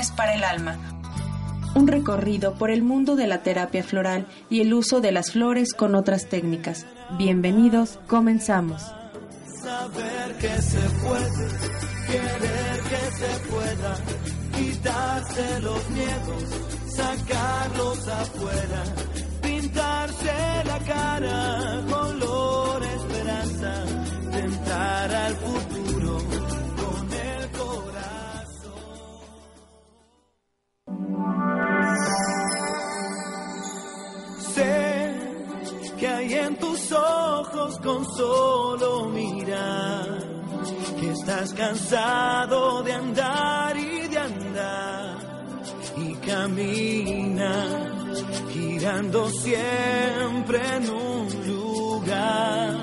Flores para el Alma. Un recorrido por el mundo de la terapia floral y el uso de las flores con otras técnicas. Bienvenidos, comenzamos. Saber que se puede, querer que se pueda, quitarse los miedos, sacarlos afuera, pintarse la cara, color esperanza, con solo mirar, que estás cansado de andar y de andar y camina girando siempre en un lugar.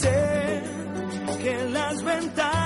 Sé que las ventanas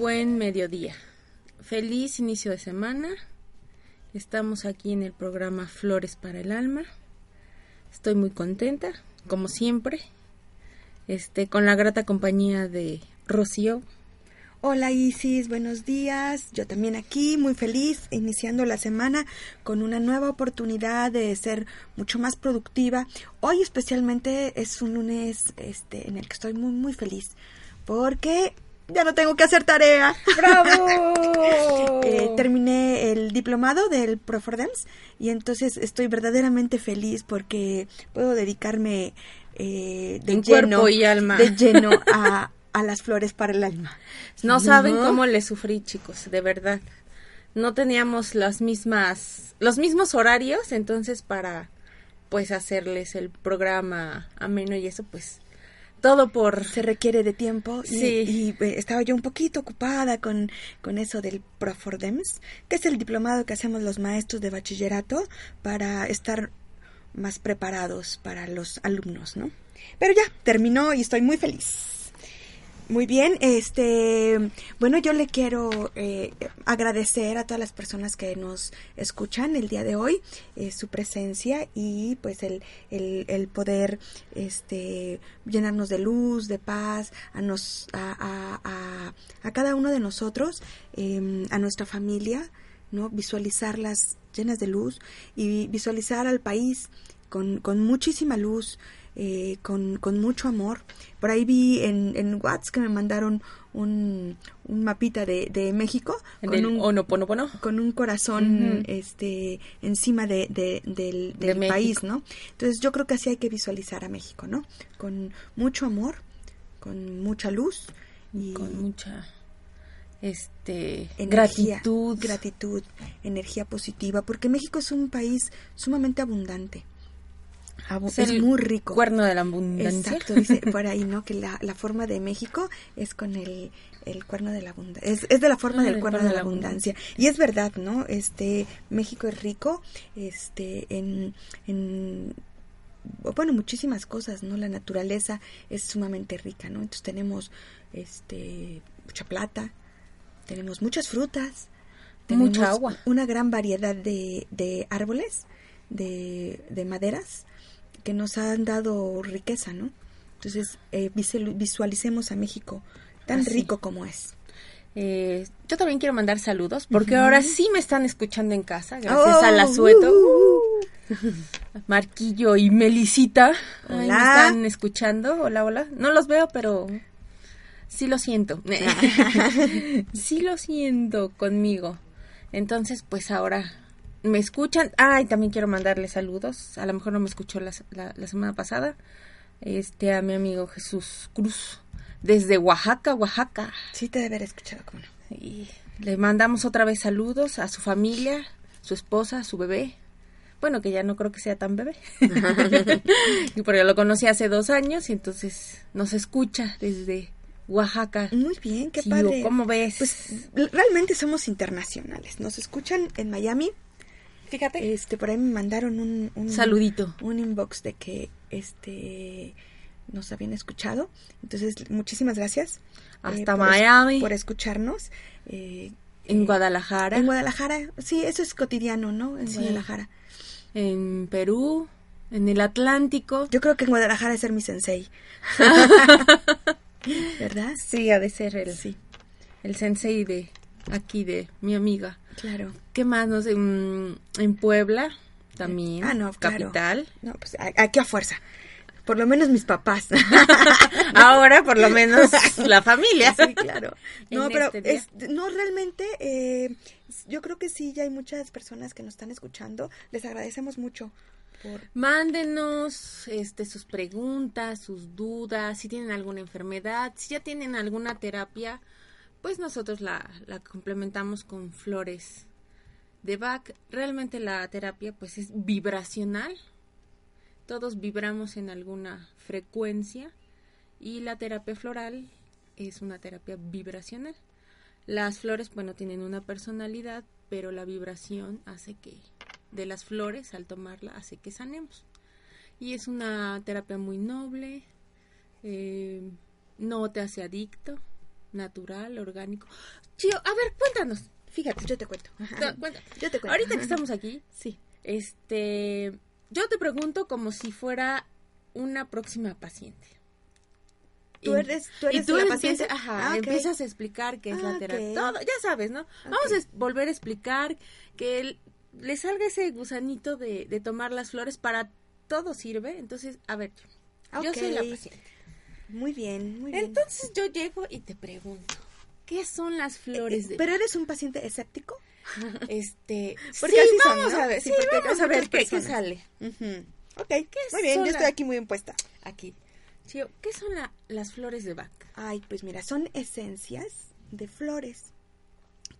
Buen mediodía. Feliz inicio de semana. Estamos aquí en el programa Flores para el Alma. Estoy muy contenta, como siempre, este, con la grata compañía de Rocío. Hola Isis, buenos días. Yo también aquí, muy feliz, iniciando la semana con una nueva oportunidad de ser mucho más productiva. Hoy especialmente es un lunes este, en el que estoy muy, muy feliz porque ya no tengo que hacer tarea. ¡Bravo! Eh, terminé el diplomado del Profordance y entonces estoy verdaderamente feliz porque puedo dedicarme eh, de En lleno, cuerpo y alma. de lleno a, a las flores para el alma. No saben cómo le sufrí, chicos, de verdad. No teníamos las mismas, los mismos horarios, entonces para pues hacerles el programa ameno y eso, pues todo por se requiere de tiempo y, Sí. y, eh, estaba yo un poquito ocupada con, con eso del Profordems, que es el diplomado que hacemos los maestros de bachillerato para estar más preparados para los alumnos, ¿no? Pero ya, terminó y estoy muy feliz. Muy bien, este, bueno, yo le quiero eh, agradecer a todas las personas que nos escuchan el día de hoy, eh, su presencia y pues el, el, el poder, este, llenarnos de luz, de paz, a nos, a, a, a, cada uno de nosotros, eh, a nuestra familia, ¿no? Visualizarlas llenas de luz y visualizar al país con, con muchísima luz, eh, con, con mucho amor. Por ahí vi en, en WhatsApp que me mandaron un, un mapita de, de México con un, con un corazón este encima de, de- del, De del país, ¿no? Entonces yo creo que así hay que visualizar a México, ¿no? Con mucho amor, con mucha luz y con mucha este energía, gratitud. gratitud, energía positiva, porque México es un país sumamente abundante. Abu- Es es el muy rico. Cuerno de la abundancia. Exacto, dice por ahí, ¿no? Que la, la forma de México es con el, el cuerno de la abundancia. Es, es de la forma Ah, del el cuerno de la abundancia. Y es verdad, ¿no? Este, México es rico, este, en, en, bueno, muchísimas cosas, ¿no? La naturaleza es sumamente rica, ¿no? Entonces tenemos, este, mucha plata, tenemos muchas frutas, tenemos Mucha agua. una gran variedad de, de árboles, de, de maderas, que nos han dado riqueza, ¿no? Entonces, eh, visual- visualicemos a México tan Así. rico como es. Eh, yo también quiero mandar saludos porque ahora sí me están escuchando en casa, gracias Oh, a la Sueto, uh, Marquillo y Melisita. Ay, me están escuchando. Hola, hola. No los veo, pero sí lo siento. sí lo siento conmigo. Entonces, pues ahora me escuchan. Ay, también quiero mandarle saludos. A lo mejor no me escuchó la, la- la semana pasada. Este, a mi amigo Jesús Cruz. Desde Oaxaca, Oaxaca. Sí te debe haber escuchado, ¿cómo no? Y le mandamos otra vez saludos a su familia, su esposa, su bebé. Bueno, que ya no creo que sea tan bebé. y porque lo conocí hace dos años y entonces nos escucha desde Oaxaca. Muy bien, qué Sí, padre. ¿Cómo ves? Pues realmente somos internacionales. Nos escuchan en Miami. Fíjate. Este, por ahí me mandaron un, un Saludito. un inbox de que este nos habían escuchado. Entonces, muchísimas gracias. Hasta por es- Miami. por escucharnos. Eh, En eh, Guadalajara. En Guadalajara, sí, eso es cotidiano, ¿no? En Sí. Guadalajara. en Perú. En el Atlántico. Yo creo que en Guadalajara es ser mi sensei. ¿Verdad? Sí, ha de ser el, Sí, el sensei de aquí, de mi amiga. Claro. ¿Qué más? No sé, mm, en Puebla también. Ah, no, claro. Capital. No, pues aquí a fuerza. Por lo menos mis papás. Ahora, por lo menos, la familia. Sí, claro. No, pero este es- no realmente. eh, yo creo que sí, ya hay muchas personas que nos están escuchando. Les agradecemos mucho por. Mándenos este, sus preguntas, sus dudas, si tienen alguna enfermedad, si ya tienen alguna terapia, pues nosotros la, complementamos con flores de Bach. Realmente la terapia pues es vibracional. Todos vibramos en alguna frecuencia y la terapia floral es una terapia vibracional. Las flores, bueno, tienen una personalidad, pero la vibración hace que de las flores, al tomarla, hace que sanemos. Y es una terapia muy noble, eh, no te hace adicto, natural, orgánico. Chío, a ver, cuéntanos. Fíjate, Yo te cuento. cu- cuéntanos. Yo te cuento. Ahorita que estamos aquí, Sí. este, yo te pregunto como si fuera una próxima paciente. ¿Tú eres- tú eres y tú la empiezas- paciente? Ajá, Ah, empiezas a explicar qué es Ah, la terapia. Todo, ya sabes, ¿no? Vamos a volver a explicar que el- le salga ese gusanito de, de tomar las flores para todo sirve. Entonces, a ver, yo soy la paciente. Muy bien, muy bien. Entonces yo llego y te pregunto, ¿qué son las flores de ¿Pero eres un paciente escéptico? este? Porque sí, así son, vamos ¿no? a ver, Sí, sí, vamos a ver qué, qué sale. Ok, muy bien, yo la- estoy aquí muy impuesta. aquí. Chío, ¿qué son la- las flores de Bach? Ay, pues mira, son esencias de flores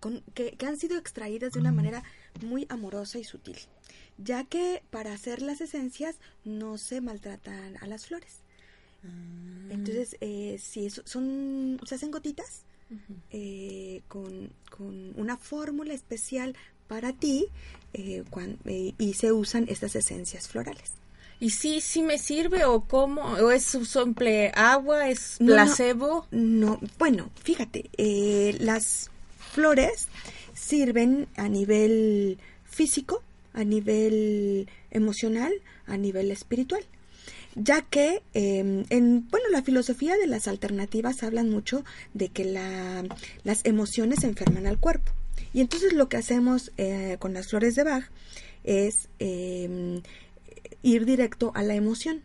con- que, que han sido extraídas de una manera muy amorosa y sutil, ya que para hacer las esencias no se maltratan a las flores. Entonces, eh, sí, eso- son, se hacen gotitas eh, con, con una fórmula especial para ti eh, eh, y se usan estas esencias florales. ¿Y sí, sí me sirve o cómo? ¿O es simple agua? ¿Es No, no. placebo? No, bueno, fíjate, eh, las flores sirven a nivel físico, a nivel emocional, a nivel espiritual, ya que eh, en bueno la filosofía de las alternativas hablan mucho de que la- las emociones enferman al cuerpo y entonces lo que hacemos eh, con las flores de Bach es eh, ir directo a la emoción.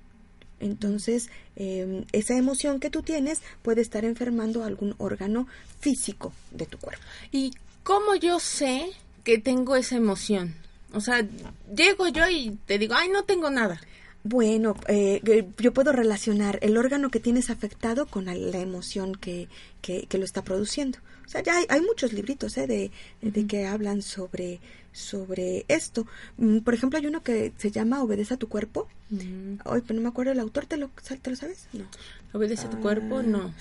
Entonces, eh, esa emoción que tú tienes puede estar enfermando algún órgano físico de tu cuerpo. ¿Y cómo yo sé que tengo esa emoción? O sea, llego yo y te digo, ay, no tengo nada. Bueno, eh, eh, yo puedo relacionar el órgano que tienes afectado con la, emoción que, que, que lo está produciendo. O sea, ya hay, hay muchos libritos eh, de, de que hablan sobre, sobre esto. Mm, Por ejemplo, hay uno que se llama Obedece a tu cuerpo. Ay, pero no me acuerdo el autor, ¿te lo, ¿te lo sabes? No. ¿Obedece a tu cuerpo? Ah. No.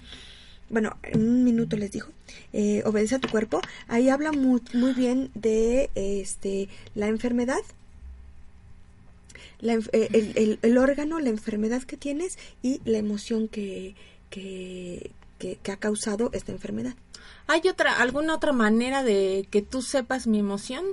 bueno, en un minuto les dijo, eh, obedece a tu cuerpo. Ahí habla muy, muy bien de este la enfermedad, la eh, el, el- el órgano, la enfermedad que tienes y la emoción que, que, que, que ha causado esta enfermedad. ¿Hay otra, alguna otra manera de que tú sepas mi emoción?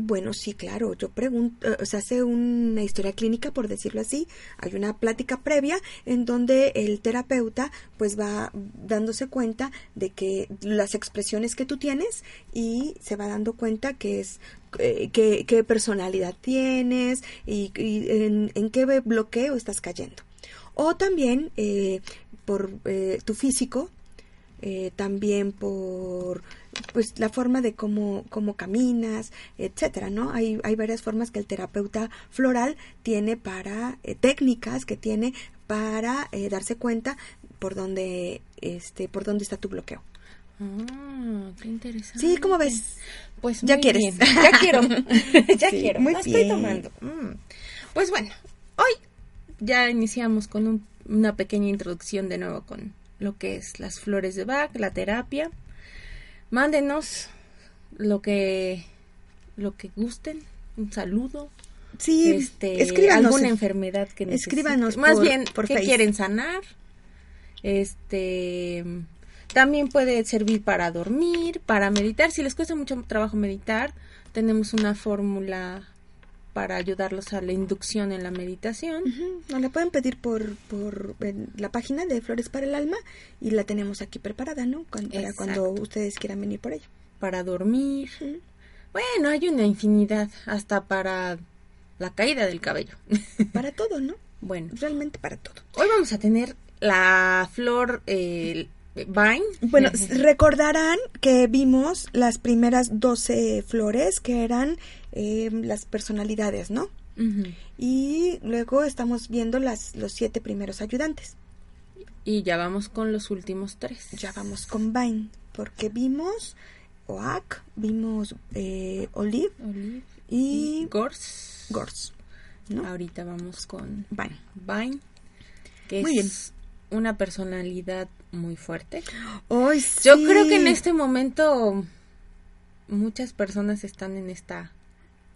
Bueno, sí, claro. Yo pregunto, eh, se hace una historia clínica, por decirlo así. Hay una plática previa en donde el terapeuta pues va dándose cuenta de que las expresiones que tú tienes y se va dando cuenta que es eh, qué, personalidad tienes y, y en, qué bloqueo estás cayendo. O también eh, por eh, tu físico, eh, también por pues la forma de cómo, cómo caminas, etcétera, ¿no? Hay, hay varias formas que el terapeuta floral tiene para, técnicas que tiene para darse cuenta por dónde, este, por dónde está tu bloqueo. Ah, qué interesante. Sí, ¿cómo ves? Pues Ya muy quieres. bien. Ya quiero. ya Sí, quiero. muy La estoy bien. tomando. Mm. Pues bueno, hoy ya iniciamos con un- una pequeña introducción de nuevo con lo que es las flores de Bach, la terapia. Mándenos lo que lo que gusten, un saludo, Sí, este, escríbanos. alguna enfermedad que necesiten. escríbanos Más por- bien, por ¿qué Face. quieren sanar? Este, también puede servir para dormir, para meditar. Si les cuesta mucho trabajo meditar, tenemos una fórmula para ayudarlos a la inducción en la meditación. Nos la pueden pedir por, por la página de Flores para el Alma y la tenemos aquí preparada, ¿no? Cuan- para cuando ustedes quieran venir por ella. para dormir. Bueno, hay una infinidad, hasta para la caída del cabello. Para todo, ¿no? bueno, Realmente para todo. hoy vamos a tener la flor eh, vine. Bueno, recordarán que vimos las primeras 12 flores que eran eh, las personalidades, ¿no? Y luego estamos viendo las, los siete primeros ayudantes. Y ya vamos con los últimos tres. Ya vamos con Vine, porque vimos Oak, vimos eh, Olive Olive y Gors. Gors, ¿no? Ahorita vamos con Vine. Vine, que Muy es una personalidad muy fuerte. Hoy Yo creo que en este momento muchas personas están en esta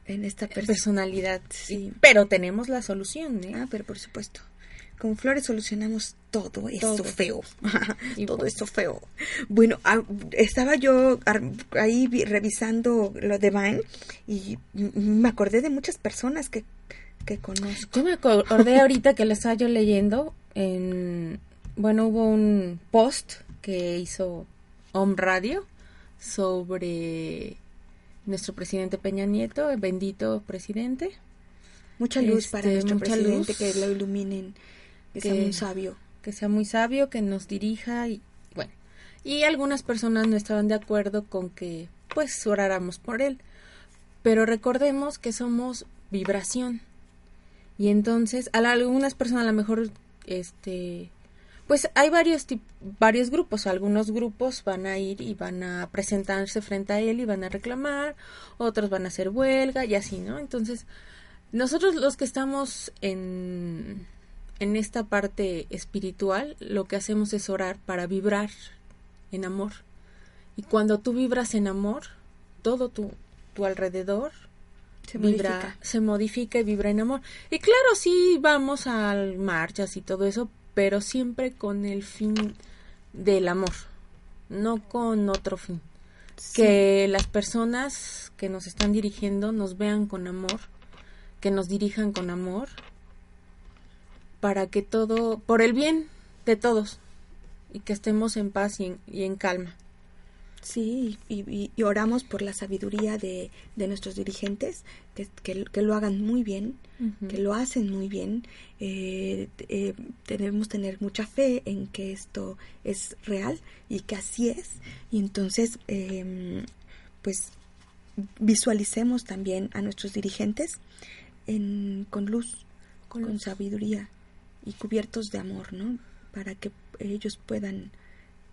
en esta persona. personalidad, Sí. pero tenemos la solución, ¿eh? Ah, pero por supuesto. Con flores solucionamos todo eso Todo. feo. Y todo bueno. eso feo. Bueno, ah, estaba yo ahí vi- revisando lo de Vine y me acordé de muchas personas que, que conozco. Yo me acordé ahorita que lo estaba yo leyendo en bueno, hubo un post que hizo Home Radio sobre nuestro presidente Peña Nieto, el bendito presidente. Mucha luz para Este, nuestro mucha presidente, luz. que lo iluminen, que, sea un sabio. que sea muy sabio, que nos dirija y bueno. Y algunas personas no estaban de acuerdo con que pues oráramos por él. Pero recordemos que somos vibración. Y entonces a la- algunas personas a lo mejor este pues hay varios varios grupos, algunos grupos van a ir y van a presentarse frente a él y van a reclamar, otros van a hacer huelga y así, ¿no? Entonces, nosotros los que estamos en, en esta parte espiritual, lo que hacemos es orar para vibrar en amor. Y cuando tú vibras en amor, todo tu, tu alrededor Se vibra, modifica. se modifica y vibra en amor. Y claro, sí vamos a marchas y todo eso, pero siempre con el fin del amor, no con otro fin. Que las personas que nos están dirigiendo nos vean con amor, que nos dirijan con amor, para que todo, por el bien de todos, y que estemos en paz y en, y en calma. Sí, y, y- y oramos por la sabiduría de, de nuestros dirigentes, que, que, que lo hagan muy bien, que lo hacen muy bien. Eh, eh, debemos tener mucha fe en que esto es real y que así es. Y entonces, eh, pues, visualicemos también a nuestros dirigentes en, con luz, Con con, luz. sabiduría y cubiertos de amor, ¿no? Para que ellos puedan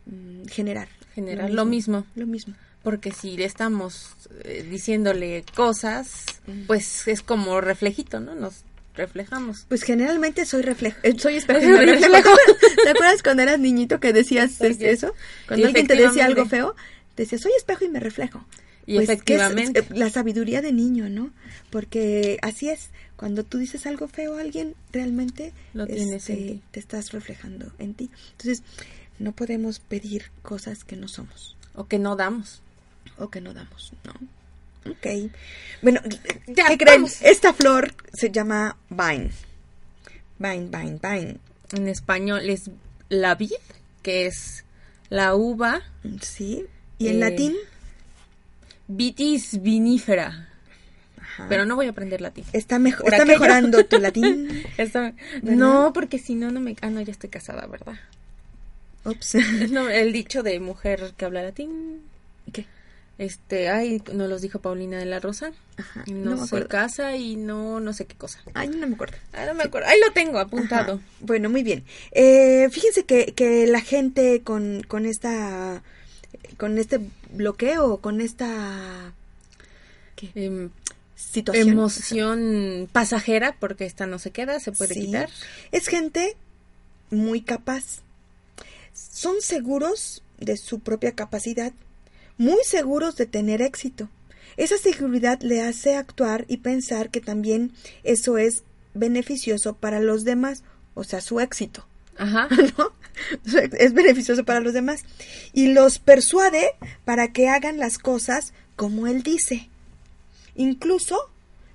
mm, generar. Generar lo mismo. Lo mismo. Porque si le estamos eh, diciéndole cosas, Mm. pues es como reflejito, ¿no? Nos reflejamos. Pues generalmente soy reflejo, eh, soy espejo. reflejo. ¿Te acuerdas cuando eras niñito que decías Oye, es- eso? Cuando y alguien te decía algo feo, decías, soy espejo y me reflejo. Y Pues, ¿qué es, efectivamente. eh, la sabiduría de niño, ¿no? Porque así es, cuando tú dices algo feo a alguien, realmente Lo este, te estás reflejando en ti. Entonces, no podemos pedir cosas que no somos O que no damos. o que no damos, ¿no? Ok. Bueno, Ya, ¿qué creen? Esta flor se llama vine. Vine, vine, vine. En español es la vid, que es la uva. Sí. Y en Eh, latín, Vitis vinífera. ajá. Pero no voy a aprender latín. está, mejo- está aquello. mejorando tu latín. No, porque si no, no me... Ah, no, ya estoy casada, ¿verdad? Ups. No, el dicho de mujer que habla latín. ¿Qué? Este, ay, nos los dijo Paulina de la Rosa. Ajá. No, no, se casa y no, no sé qué cosa. Ay, no me acuerdo. Ah, no me acuerdo. Ahí lo tengo apuntado. Ajá. Bueno, muy bien. Eh, fíjense que, que la gente con, con esta con este bloqueo, con esta ¿qué? Em, situación. emoción pasajera, porque esta no se queda, se puede Sí. quitar. Es gente muy capaz. Son seguros de su propia capacidad, muy seguros de tener éxito. Esa seguridad le hace actuar y pensar que también eso es beneficioso para los demás, o sea, su éxito. Ajá. ¿no? Es beneficioso para los demás. Y los persuade para que hagan las cosas como él dice. Incluso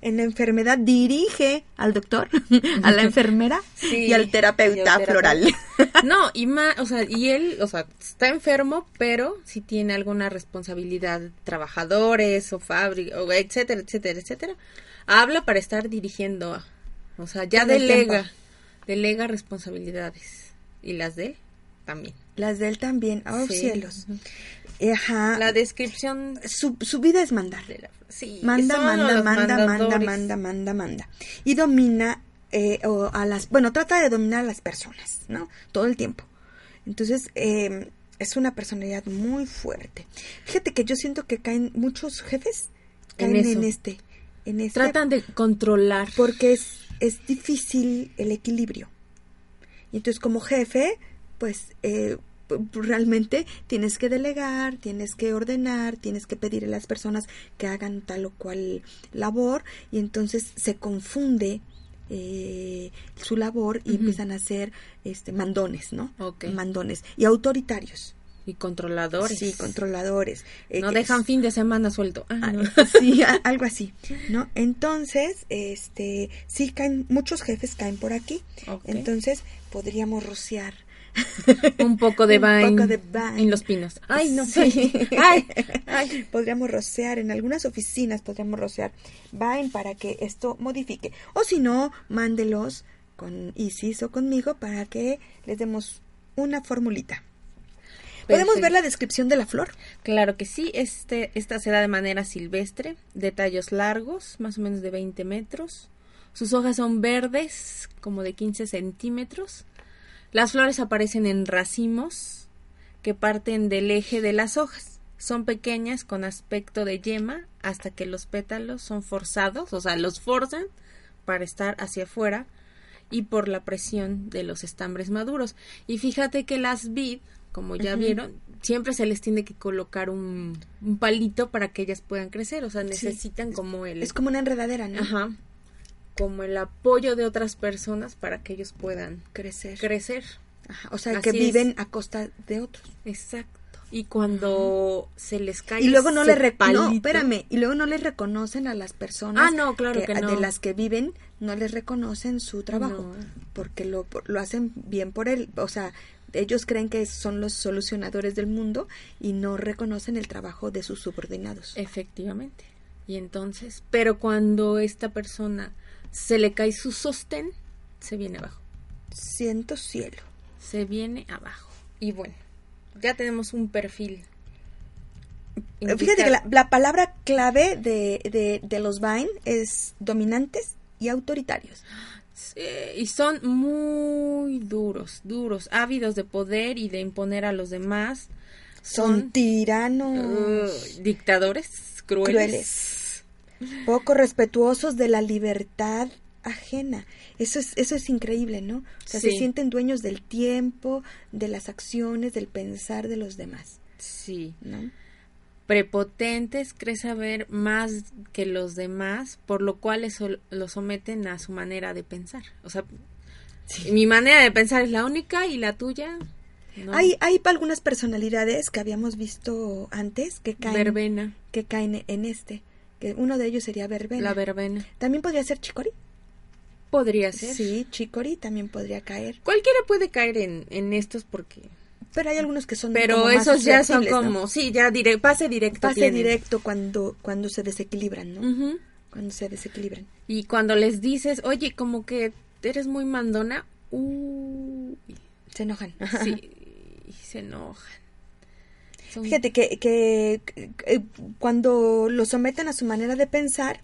en la enfermedad dirige al doctor, a la enfermera Sí, y al terapeuta floral. No, y más, o sea, y él, o sea, está enfermo, pero si tiene alguna responsabilidad, trabajadores o fábrica, o etcétera, etcétera, etcétera, habla para estar dirigiendo, o sea, ya delega, delega responsabilidades y las de él también. Las de él también. Oh, Sí. cielos. Ajá. La descripción Su, su vida es mandar. sí, Manda, manda, manda, manda, manda, manda, manda. Y domina eh, o a las, bueno, trata de dominar a las personas, ¿no? Todo el tiempo. Entonces, eh, es una personalidad muy fuerte. Fíjate que yo siento que caen muchos jefes, En caen en, este, en este, Tratan de controlar. porque es, es difícil el equilibrio. Y entonces como jefe, pues eh, realmente tienes que delegar, tienes que ordenar, tienes que pedir a las personas que hagan tal o cual labor y entonces se confunde eh, su labor y empiezan a ser este mandones, ¿no? Mandones y autoritarios. y controladores. Sí, controladores. eh, No dejan fin de semana suelto. Ah, Ah, no. sí, a- algo así, ¿no? Entonces, este, sí caen, muchos jefes caen por aquí. Entonces, podríamos rociar. un poco de Un vine, poco de vine. en los pinos. Ay, no. Sí. Ay, ay. Podríamos rociar, en algunas oficinas podríamos rociar Vine para que esto modifique. O si no, mándelos con Isis o conmigo para que les demos una formulita. ¿Podemos ver la descripción de la flor? Claro que sí, este, esta se da de manera silvestre, de tallos largos, más o menos de 20 metros. Sus hojas son verdes, como de 15 centímetros. Las flores aparecen en racimos que parten del eje de las hojas. Son pequeñas con aspecto de yema hasta que los pétalos son forzados, o sea, los forzan para estar hacia afuera y por la presión de los estambres maduros. Y fíjate que las vid, como ya vieron, siempre se les tiene que colocar un, un palito para que ellas puedan crecer, o sea, necesitan como el Es como una enredadera, ¿no? ajá, como el apoyo de otras personas para que ellos puedan Crecer. crecer. Ajá, O sea, Así que es. viven a costa de otros. Exacto. Y cuando se les cae Y luego no le no, espérame, y luego no les reconocen a las personas Ah, no, claro que no. de las que viven, no les reconocen su trabajo, No. porque lo, lo hacen bien por él, o sea, ellos creen que son los solucionadores del mundo y no reconocen el trabajo de sus subordinados. Efectivamente. Y entonces, pero cuando esta persona se le cae su sostén, se viene abajo. Siento cielo. Se viene abajo. Y bueno, ya tenemos un perfil. Fíjate que la, la palabra clave de, de, de los Vine es dominantes y autoritarios. Sí, y son muy duros, duros, ávidos de poder y de imponer a los demás. Son tiranos. uh, dictadores crueles. Crueles. Poco respetuosos de la libertad ajena. Eso es, eso es increíble, ¿no? O sea, se sienten dueños del tiempo, de las acciones, del pensar de los demás, Sí. ¿no? Prepotentes, cree saber más que los demás, por lo cual eso lo someten a su manera de pensar. O sea, mi manera de pensar es la única y la tuya. No. Hay, hay algunas personalidades que habíamos visto antes que caen, verbena, que caen en este. Que uno de ellos sería verbena. la verbena. También podría ser Chicori. Podría ser. Sí, Chicori también podría caer. Cualquiera puede caer en, en estos porque... Pero hay algunos que son Pero como más esos ya son como... Sí, ya dire, pase directo. pase tienen. directo cuando cuando se desequilibran, ¿no? Cuando se desequilibran. Y cuando les dices, oye, como que eres muy mandona, uy, Se enojan. sí, se enojan. Son- Fíjate que, que, que, cuando lo someten a su manera de pensar,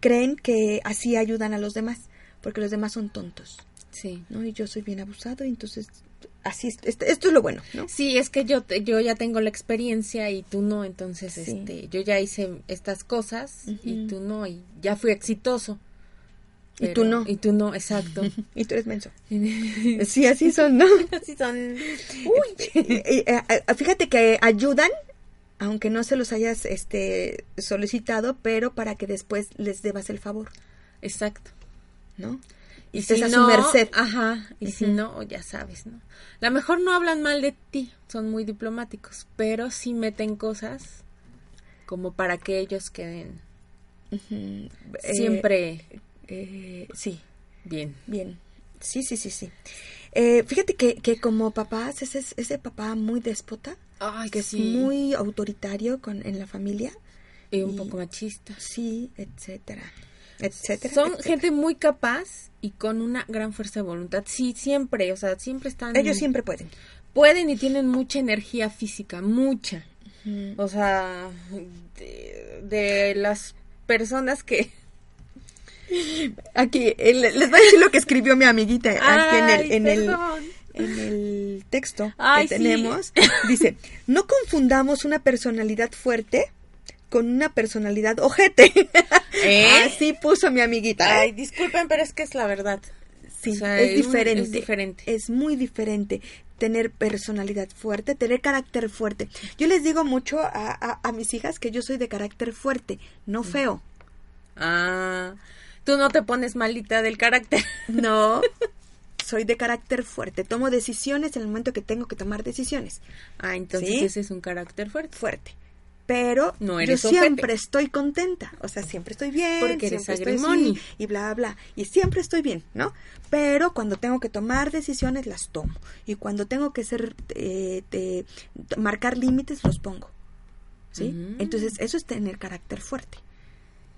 creen que así ayudan a los demás, porque los demás son tontos, Sí. ¿no? Y yo soy bien abusado, y entonces así, es- esto, esto es lo bueno, ¿no? Sí, es que yo, te- yo ya tengo la experiencia y tú no, entonces Sí. este, yo ya hice estas cosas y tú no, y ya fui exitoso. Y tú no. Y tú no, exacto. Y tú eres menso. Sí, así son, ¿no? Así son. Uy. Eh, eh, eh, fíjate que ayudan, aunque no se los hayas este, solicitado, pero para que después les debas el favor, Exacto. ¿no? Y Estés si a su no, merced. Ajá, y si no, ya sabes, ¿no? A lo mejor no hablan mal de ti, son muy diplomáticos, pero sí meten cosas como para que ellos queden siempre eh, sí, bien. bien. Sí, sí, sí, sí. Eh, fíjate que, que como papás, ese, ese papá muy déspota, Ay, que es muy autoritario con, en la familia, y un y- poco machista. sí, etcétera, etcétera. Son etcétera. gente muy capaz y con una gran fuerza de voluntad. Sí, siempre, o sea, siempre están... Ellos siempre pueden. Pueden y tienen mucha energía física, mucha. O sea, de, de las personas que... Aquí, le- les voy a decir lo que escribió mi amiguita aquí en el, en el, perdón. en el texto Ay, que sí. tenemos. Dice, no confundamos una personalidad fuerte con una personalidad ojete. ¿Eh? Así puso mi amiguita. Ay, disculpen, pero es que es la verdad. sí, o sea, es diferente. es diferente. Es muy diferente tener personalidad fuerte, tener carácter fuerte. Yo les digo mucho a, a- a mis hijas que yo soy de carácter fuerte, no feo. Ah, tú no te pones malita del carácter. No, soy de carácter fuerte. Tomo decisiones en el momento que tengo que tomar decisiones. Ah, entonces ¿Sí? ese es un carácter fuerte. Fuerte. Pero No yo eres siempre ojete. estoy contenta. O sea, siempre estoy bien. Porque eres siempre estoy agrimoni. y bla, bla. Y siempre estoy bien, ¿no? Pero cuando tengo que tomar decisiones, las tomo. Y cuando tengo que ser, eh, marcar límites, los pongo. ¿Sí? Mm. Entonces, eso es tener carácter fuerte.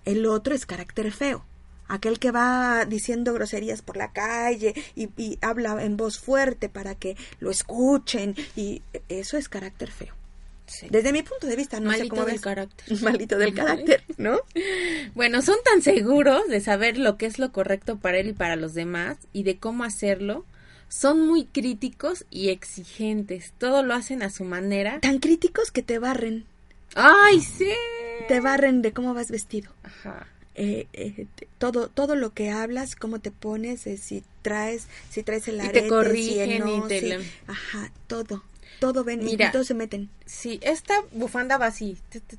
El otro es carácter feo. Aquel que va diciendo groserías por la calle y, y habla en voz fuerte para que lo escuchen. Y eso es carácter feo. Desde mi punto de vista, no sé Malito cómo del ves. carácter. Malito del carácter, ¿no? Bueno, son tan seguros de saber lo que es lo correcto para él y para los demás y de cómo hacerlo. Son muy críticos y exigentes. Todo lo hacen a su manera. Tan críticos que te barren. ¡Ay, sí! Te barren de cómo vas vestido. Ajá. Eh, eh, todo todo lo que hablas, cómo te pones, eh, si traes si traes el Y te si corrigen no, y te si- le- ajá, todo. Todo ven Mira. y todos se meten. Sí, esta bufanda va así.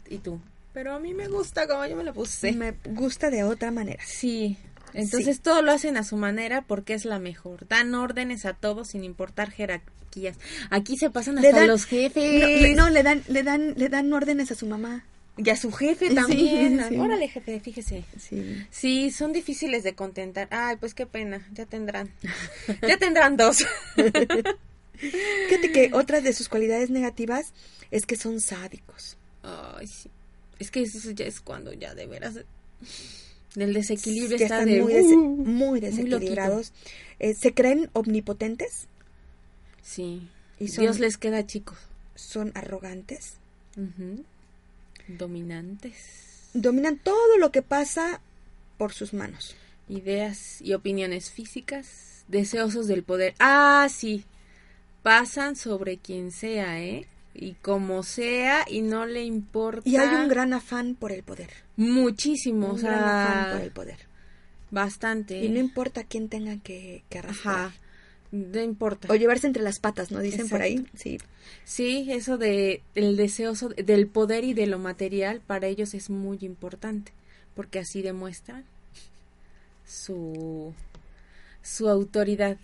Y tú. Pero a mí me gusta como yo me la puse. Me gusta de otra manera. Sí. Entonces todo lo hacen a su manera porque es la mejor. Dan órdenes a todos sin importar jerarquías. Aquí se pasan hasta dan- los jefes. No, no, le dan le dan le dan órdenes a su mamá. Y a su jefe Sí, también. sí. Órale, jefe, fíjese. Sí. Sí, son difíciles de contentar. Ay, pues qué pena, ya tendrán. ya tendrán dos. Fíjate que otra de sus cualidades negativas es que son sádicos. Ay, sí. Es que eso ya es cuando ya de veras del desequilibrio que está están de muy, uh, muy loquito. desequilibrados. Eh, se creen omnipotentes, Sí. Y son- Dios les queda chicos. son arrogantes, Ujú. Dominantes. dominan todo lo que pasa por sus manos. Ideas y opiniones físicas. Deseosos del poder. Ah, sí. Pasan sobre quien sea, ¿eh? Y como sea, y no le importa. Y hay un gran afán por el poder. Muchísimo, o Un sea. gran afán por el poder. Bastante. Y no importa quién tenga que, que arrastrar. Ajá. No importa. O llevarse entre las patas, ¿no? Dicen por ahí. Sí. Sí, eso de el deseoso del poder y de lo material para ellos es muy importante, porque así demuestran su su autoridad.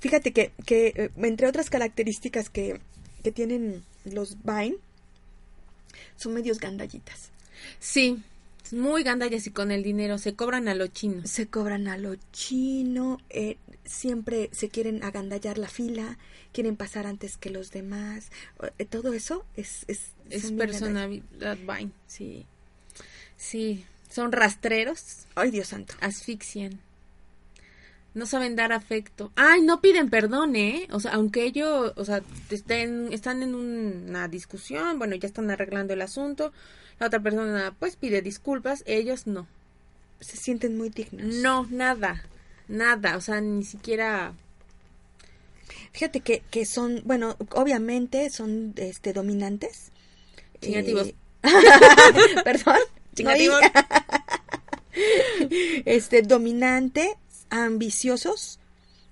Fíjate que, que eh, entre otras características que, que tienen los Vine, son medios gandallitas. Sí, muy gandallas y con el dinero se cobran a lo chino. Se cobran a lo chino, eh, siempre se quieren agandallar la fila, quieren pasar antes que los demás. eh, todo eso es... Es, Es personalidad Vine, sí. Sí, son rastreros, Ay, Dios santo. asfixian. No saben dar afecto. Ay, no piden perdón, ¿eh? O sea, aunque ellos, o sea, estén, están en una discusión, bueno, ya están arreglando el asunto, la otra persona pues pide disculpas, ellos no. Se sienten muy dignos. No, nada, nada, o sea, ni siquiera... Fíjate que, que son, bueno, obviamente son este dominantes. Chingativos. Eh, Perdón. Chingativos. este dominante, ambiciosos.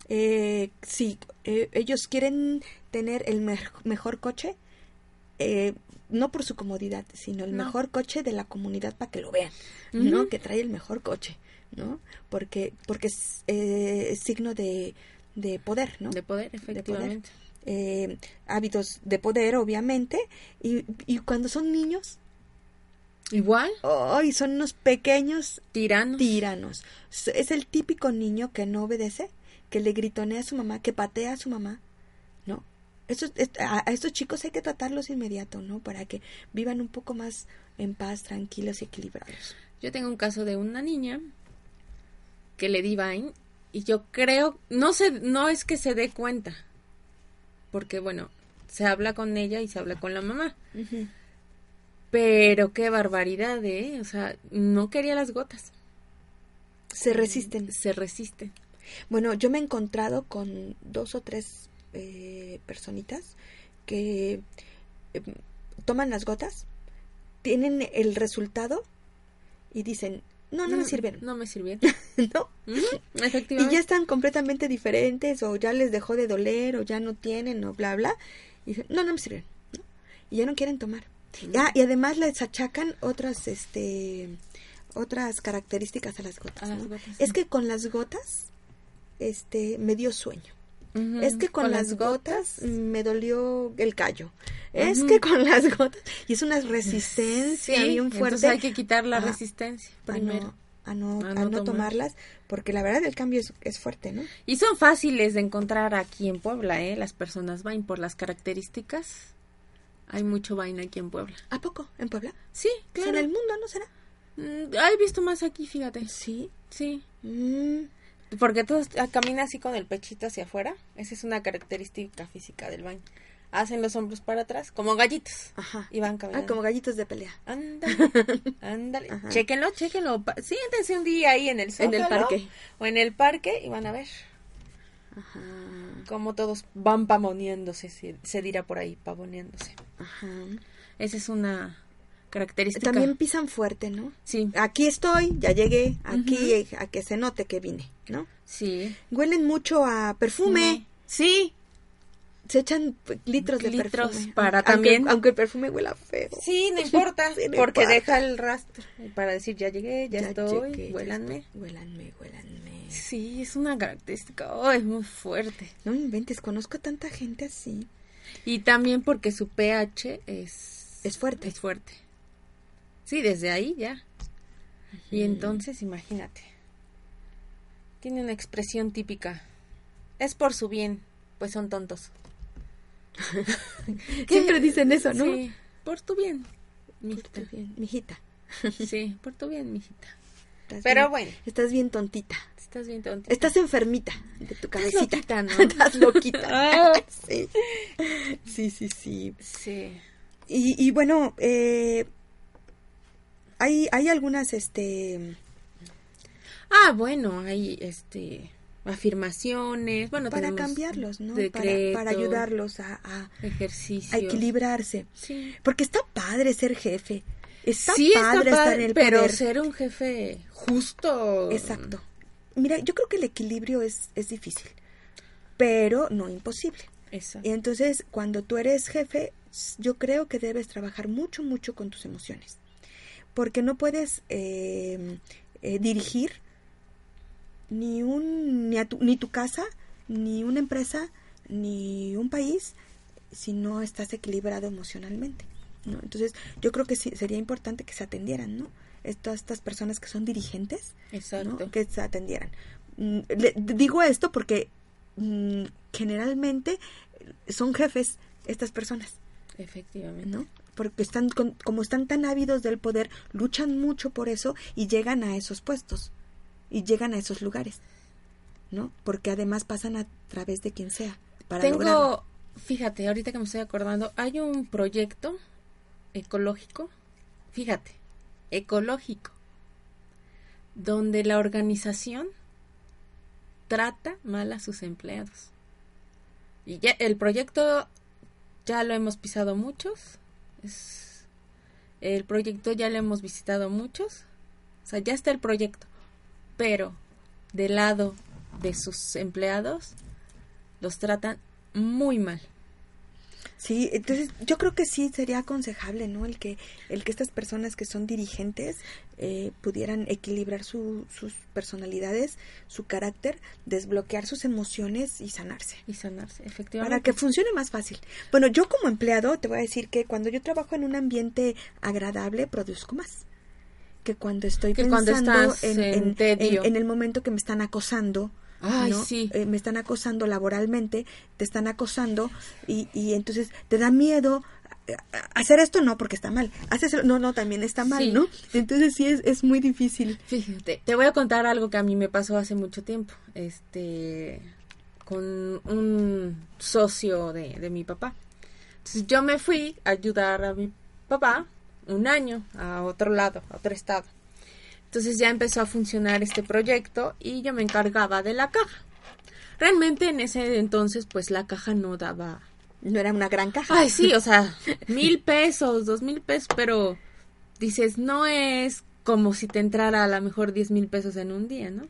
Eh, sí, eh, ellos quieren tener el mej- mejor coche, eh, no por su comodidad, sino el No. mejor coche de la comunidad para que lo vean, ¿no? Que trae el mejor coche, ¿no? Porque porque es eh, signo de, de poder, ¿no? De poder, efectivamente. eh, hábitos de poder, obviamente, y, y cuando son niños, Igual, ¡ay! son unos pequeños tiranos. tiranos. Es el típico niño que no obedece, que le gritonea a su mamá, que patea a su mamá. Estos- est- a, a estos chicos hay que tratarlos inmediato, ¿no? Para que vivan un poco más en paz, tranquilos y equilibrados. Yo tengo un caso de una niña que le di Vine y yo creo, no sé, no es que se dé cuenta, porque bueno, se habla con ella y se habla con la mamá, pero qué barbaridad, ¿eh? O sea, no quería las gotas, Se resisten. se resiste. Bueno, yo me he encontrado con dos o tres eh, personitas que eh, toman las gotas, tienen el resultado y dicen, no, no me sirvieron. No me sirvieron. ¿no? Y Efectivamente. ya están completamente diferentes o ya les dejó de doler o ya no tienen o bla, bla. Y dicen, no, no me sirven. ¿no? Y ya no quieren tomar. Ah, y además les achacan otras, este, otras características a las gotas. A las ¿no? gotas, Es sí. que con las gotas, este, me dio sueño. Es que con, las gotas, me dolió el callo. Es que con las gotas. Y es una resistencia Sí, bien entonces fuerte. hay que quitar la resistencia a primero. no, a no, A no no tomar. tomarlas, porque la verdad el cambio es, es fuerte, ¿no? Y son fáciles de encontrar aquí en Puebla, ¿eh? Las personas Vine por las características. Hay mucho Vine aquí en Puebla. ¿A poco? ¿En Puebla? Sí, Pues claro. En el mundo, ¿no será? Mm, He visto más aquí, fíjate. Sí. Sí. Mm, Porque tú ah, caminas así con el pechito hacia afuera. Esa es una característica física del Vine. Hacen los hombros para atrás, como gallitos. ajá. Y van Ah, caminando. como gallitos de pelea. Ándale, ándale. Chéquenlo, chéquenlo. Siéntense un día ahí en el En el Zócalo parque. O en el parque y van a ver Ajá. cómo todos van pavoneándose, se, se dirá por ahí, pavoneándose. Ajá. Esa es una característica. También pisan fuerte, ¿no? Sí, Aquí estoy, ya llegué, aquí a que se note que vine, ¿no? sí. Huelen mucho a perfume. Sí, Se echan litros de Litros perfume. para Aunque- también- Aunque el perfume huela feo. sí, no importa. Sí, no porque importa. deja el rastro para decir, ya llegué, ya, estoy, llegué, ya huélanme. estoy. Huélanme, huélanme. Sí, es una característica, oh, es muy fuerte. No me inventes, conozco a tanta gente así. Y también porque su pH es... Es fuerte. Es fuerte. Sí, desde ahí ya. Y entonces, imagínate. Tiene una expresión típica. Es por su bien, pues son tontos. Siempre dicen eso, ¿no? Sí, por tu bien, mijita. Estás bien, mijita. Sí, por tu bien, mijita. Estás Pero bien- bueno. Estás bien tontita. Estás bien tonta. Estás enfermita de tu cabecita. loquita, ¿no? Estás loquita. Ah. sí. sí, sí, sí. Sí. Y, y bueno, eh, hay, hay algunas, este, Ah, bueno, hay este afirmaciones, bueno, para cambiarlos, ¿no? Para, decretos, para ayudarlos a, a, equilibrarse. Sí. Porque está padre ser jefe. Está sí, padre está estar en el pero poder. ser un jefe justo. Exacto. Mira, yo creo que el equilibrio es, es difícil, pero no imposible. Exacto. Y entonces, cuando tú eres jefe, yo creo que debes trabajar mucho, mucho con tus emociones. Porque no puedes eh, eh, dirigir ni, un, ni, a tu, ni tu casa, ni una empresa, ni un país, si no estás equilibrado emocionalmente. ¿no? Entonces, yo creo que sí, sería importante que se atendieran, ¿no? Estas, estas personas que son dirigentes, ¿no? Exacto. que se atendieran. Mm, le- digo esto porque mm, generalmente son jefes estas personas, Efectivamente. ¿no? Porque están con- como están tan ávidos del poder, luchan mucho por eso y llegan a esos puestos y llegan a esos lugares, ¿no? Porque además pasan a través de quien sea para Tengo, lograrlo. fíjate, ahorita que me estoy acordando, hay un proyecto ecológico, fíjate, ecológico, donde la organización trata mal a sus empleados. Y ya el proyecto ya lo hemos pisado muchos. Es, el proyecto ya lo hemos visitado muchos. O sea, ya está el proyecto. Pero del lado de sus empleados los tratan muy mal. Sí, entonces yo creo que sí sería aconsejable, ¿no? El que, el que estas personas que son dirigentes eh, pudieran equilibrar su, sus personalidades, su carácter, desbloquear sus emociones y sanarse. Y sanarse, efectivamente. Para que funcione más fácil. Bueno, yo como empleado te voy a decir que cuando yo trabajo en un ambiente agradable, produzco más. Que cuando estoy Que pensando en, en en- tedio. en- en el momento que me están acosando, Ay, ¿no? sí. Eh, me están acosando laboralmente, te están acosando y, y entonces te da miedo eh, hacer esto no porque está mal haces no no también está mal Sí. no entonces sí es, es muy difícil Fíjate, te voy a contar algo que a mí me pasó hace mucho tiempo. Este, con un socio de, de mi papá. Entonces yo me fui a ayudar a mi papá un año a otro lado, a otro estado. Entonces ya empezó a funcionar este proyecto y yo me encargaba de la caja. Realmente en ese entonces pues la caja no daba... no era una gran caja Ay, sí, o sea, mil pesos, dos mil pesos, pero dices, no es como si te entrara a lo mejor diez mil pesos en un día, ¿no?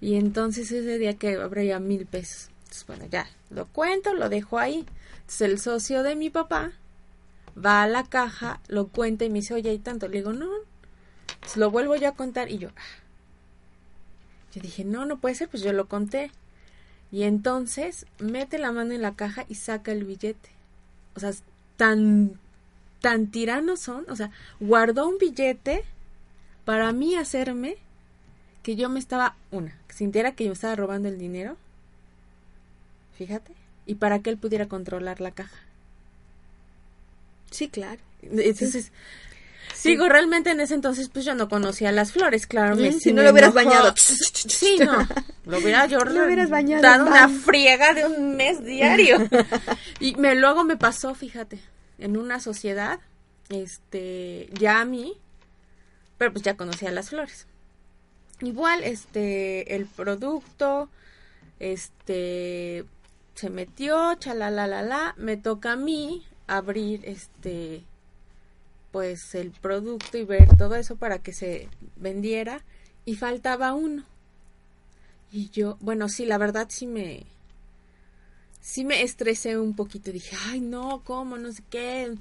Y entonces ese día que habría mil pesos. Entonces, bueno, ya, lo cuento, lo dejo ahí. Entonces el socio de mi papá va a la caja, lo cuenta y me dice, oye, hay tanto. Le digo, no. Entonces lo vuelvo yo a contar y yo, ah. Yo dije, no, no puede ser, pues yo lo conté. Y entonces mete la mano en la caja y saca el billete. O sea, tan, tan tiranos son. O sea, guardó un billete para mí hacerme que yo me estaba, una, que sintiera que yo estaba robando el dinero. Fíjate. Y para que él pudiera controlar la caja. Sí claro Entonces, digo, realmente en ese entonces, pues yo no conocía las flores, claro. me- sí si no lo hubieras enojó. bañado. Sí, no. Lo hubiera yo Lo hubieras bañado dado una friega de un mes diario. y me luego me pasó, fíjate, en una sociedad, este, ya a mí, pero pues ya conocía las flores. Igual, este, el producto, este, se metió, chalalalala, me toca a mí abrir, este, pues el producto y ver todo eso para que se vendiera y faltaba uno. Y yo, bueno, sí, la verdad sí me sí me estresé un poquito, dije, "Ay, no, cómo, no sé qué."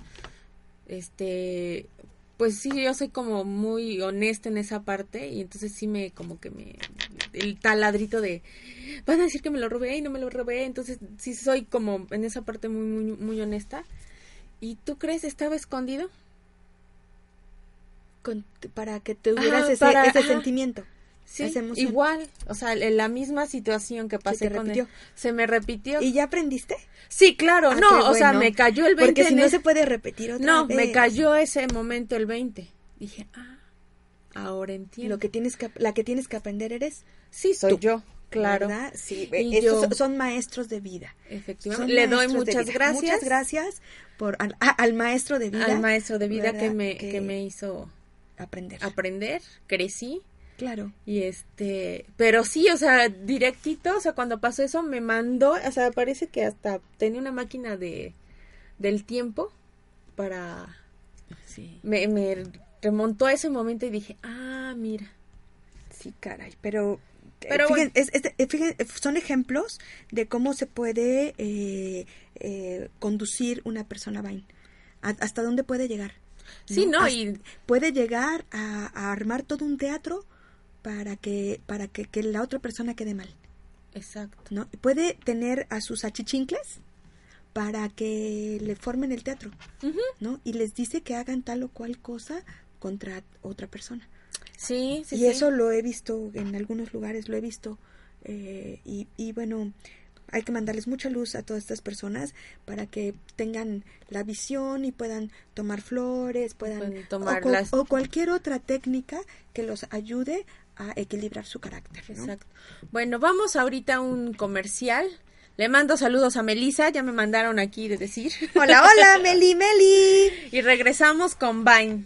Este, pues sí, yo soy como muy honesta en esa parte y entonces sí me como que me el taladrito de van a decir que me lo robé y no me lo robé, entonces sí soy como en esa parte muy muy muy honesta. ¿Y tú crees estaba escondido? Con- para que tuvieras Ah, ese, para- ese ajá. sentimiento Sí, igual, o sea, en la misma situación que pasé te con él, se me repitió. y ya aprendiste Sí, claro, Ah, no, o sea, me cayó el 20. porque si no el- se puede repetir otra No, vez me cayó ese momento el 20. Dije, ah, ahora entiendo. lo que tienes que la que tienes que aprender eres Sí, soy tú, yo, claro. ¿verdad? sí Y estos yo- son- maestros de vida Efectivamente. Son Le doy muchas gracias. Muchas gracias por al, ah, al maestro de vida. al maestro de vida que me, que... me hizo aprender. aprender, crecí. claro. Y este, pero sí, o sea, directito, o sea, cuando pasó eso me mandó, o sea, parece que hasta tenía una máquina de del tiempo para Sí. me, me remontó a ese momento y dije, ah, mira. Sí, caray, pero, Pero fíjense, es- es- fíjense, son ejemplos de cómo se puede eh, eh, conducir una persona vain. A- hasta dónde puede llegar. Sí, no, y puede llegar a, a armar todo un teatro para que para que, que la otra persona quede mal, exacto. ¿no? Puede tener a sus achichincles para que le formen el teatro. ¿no? Y les dice que hagan tal o cual cosa contra otra persona. Sí, sí, y sí. eso lo he visto en algunos lugares, lo he visto. eh, y, y bueno, hay que mandarles mucha luz a todas estas personas para que tengan la visión y puedan tomar flores, puedan, Pueden tomar o, cual- las- o cualquier otra técnica que los ayude a equilibrar su carácter. ¿no? Exacto. Bueno, vamos ahorita a un comercial. Le mando saludos a Melissa, ya me mandaron aquí de decir. Hola, hola, Meli, Meli. y regresamos con Vine.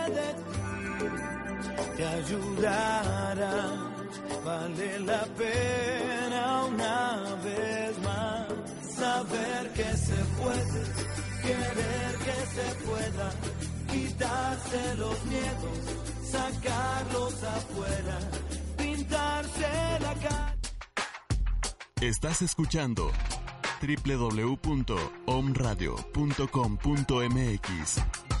te ayudará vale la pena una vez más saber que se puede, querer que se pueda, quitarse los miedos, sacarlos afuera, pintarse la cara. Estás escuchando www.omradio.com.mx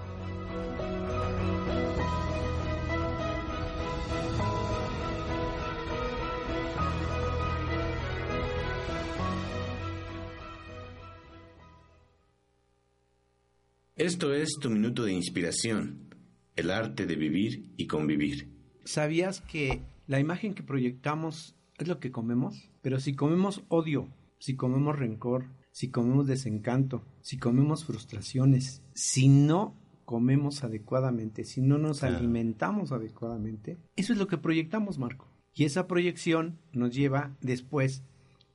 Esto es tu minuto de inspiración, el arte de vivir y convivir. ¿Sabías que la imagen que proyectamos es lo que comemos? Pero si comemos odio, si comemos rencor, si comemos desencanto, si comemos frustraciones, si no comemos adecuadamente, si no nos Claro. alimentamos adecuadamente, eso es lo que proyectamos, Marco. Y esa proyección nos lleva después,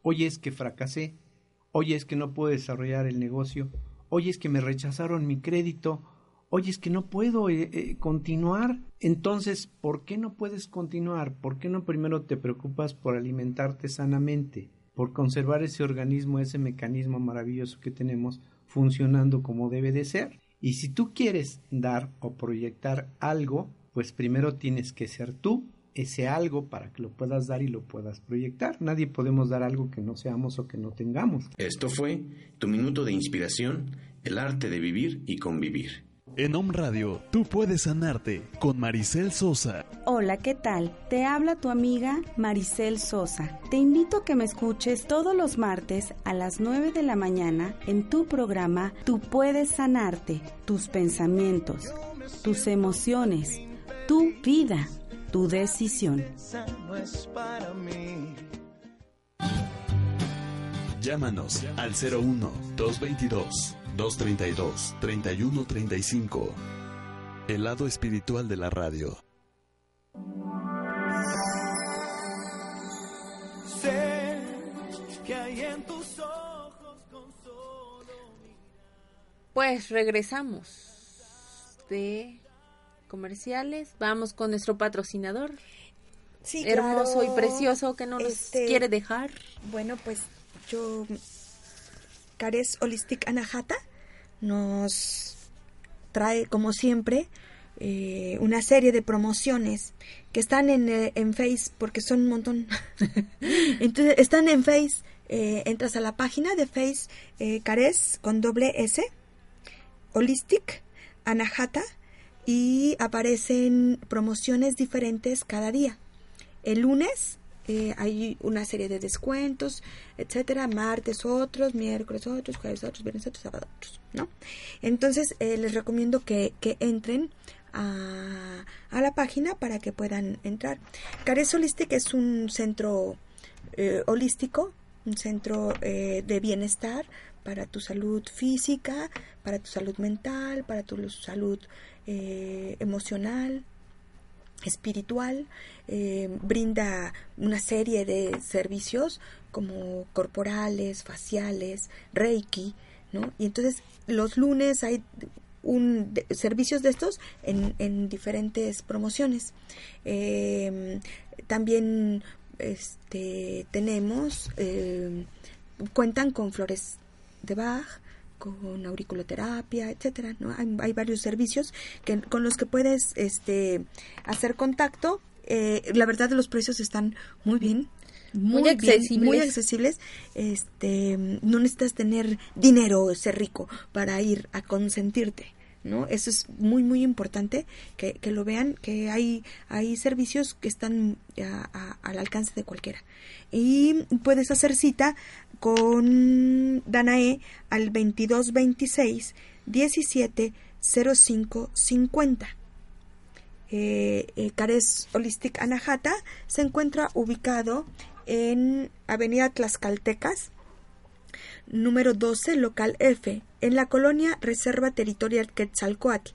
oye es que fracasé, oye es que no puedo desarrollar el negocio, oye es que me rechazaron mi crédito, oye es que no puedo eh, eh, continuar. Entonces, ¿por qué no puedes continuar? ¿Por qué no primero te preocupas por alimentarte sanamente? por conservar ese organismo, ese mecanismo maravilloso que tenemos funcionando como debe de ser. Y si tú quieres dar o proyectar algo, pues primero tienes que ser tú ese algo para que lo puedas dar y lo puedas proyectar. Nadie podemos dar algo que no seamos o que no tengamos. Esto fue tu minuto de inspiración, el arte de vivir y convivir. En Om Radio, tú puedes sanarte con Maricel Sosa. Hola, ¿qué tal? Te habla tu amiga Maricel Sosa. Te invito a que me escuches todos los martes a las 9 de la mañana en tu programa Tú puedes sanarte, tus pensamientos, tus emociones, tu vida, tu decisión. Llámanos al 01 222 232 3135. El lado espiritual de la radio. Sé que hay en tus ojos con solo Pues regresamos de comerciales. Vamos con nuestro patrocinador. Sí, hermoso claro. y precioso que no nos Este, quiere dejar. Bueno, pues yo, Cares Holistic Anahata, nos trae, como siempre, eh, una serie de promociones que están en, eh, en Face, porque son un montón. Entonces, están en Face. eh, entras a la página de Face eh, Cares con doble S, Holistic Anahata, y aparecen promociones diferentes cada día. El lunes eh, hay una serie de descuentos, etcétera. Martes otros, miércoles otros, jueves otros, viernes otros, sábado otros, ¿no? Entonces eh, les recomiendo que, que entren a, a la página para que puedan entrar. Cares Holistic es un centro eh, holístico, un centro eh, de bienestar para tu salud física, para tu salud mental, para tu salud eh, emocional, espiritual, eh, brinda una serie de servicios como corporales, faciales, reiki, ¿no? Y entonces los lunes hay un servicios de estos en, en diferentes promociones. Eh, también este tenemos eh, cuentan con flores de Bach, con auriculoterapia, etcétera, ¿no? Hay, hay varios servicios que, con los que puedes este hacer contacto Eh, la verdad los precios están muy bien. Muy accesibles. muy accesibles. Este, no necesitas tener dinero o ser rico para ir a consentirte. ¿no? Eso es muy, muy importante que, que lo vean, que hay, hay servicios que están a- a- al alcance de cualquiera. Y puedes hacer cita con Danae al 2226 17 05 50. Eh, eh, Cares Holistic Anahata se encuentra ubicado en Avenida Tlaxcaltecas, número 12, local F, en la colonia Reserva Territorial Quetzalcoatl,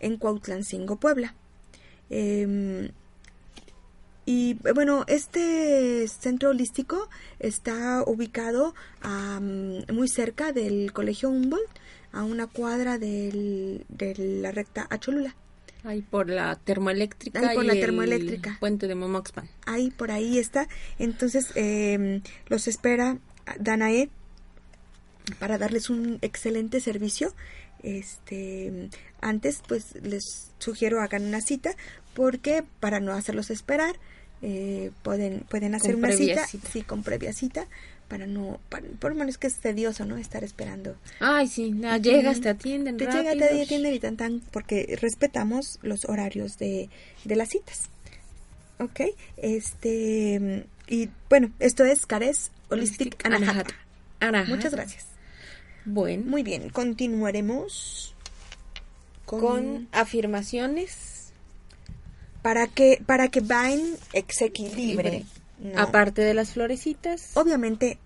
en Cuautlancingo, Puebla. Em, y bueno, este centro holístico está ubicado am, muy cerca del Colegio Humboldt, a una cuadra del- de la recta a Cholula. Ahí por la termoeléctrica. Ahí por y la el termoeléctrica. Puente de Momoxpan. Ahí por ahí está. Entonces em, los espera Danae para darles un excelente servicio. Este antes pues les sugiero hagan una cita porque para no hacerlos esperar eh, pueden pueden hacer Con una cita, cita. sí con previa cita para no para- por lo menos que es tedioso no estar esperando Ay, sí, llegas, te atienden te llega, te atienden y tan tan, porque respetamos los horarios de, de las citas. ¿Ok? Este, y bueno, esto es Cares Holistic Holistic Anahata. Anahata. Anahata. Muchas gracias. Bueno, Muy bien, continuaremos con, con afirmaciones. Para que para que vayan exequilibre. ¿no? Aparte de las florecitas. Obviamente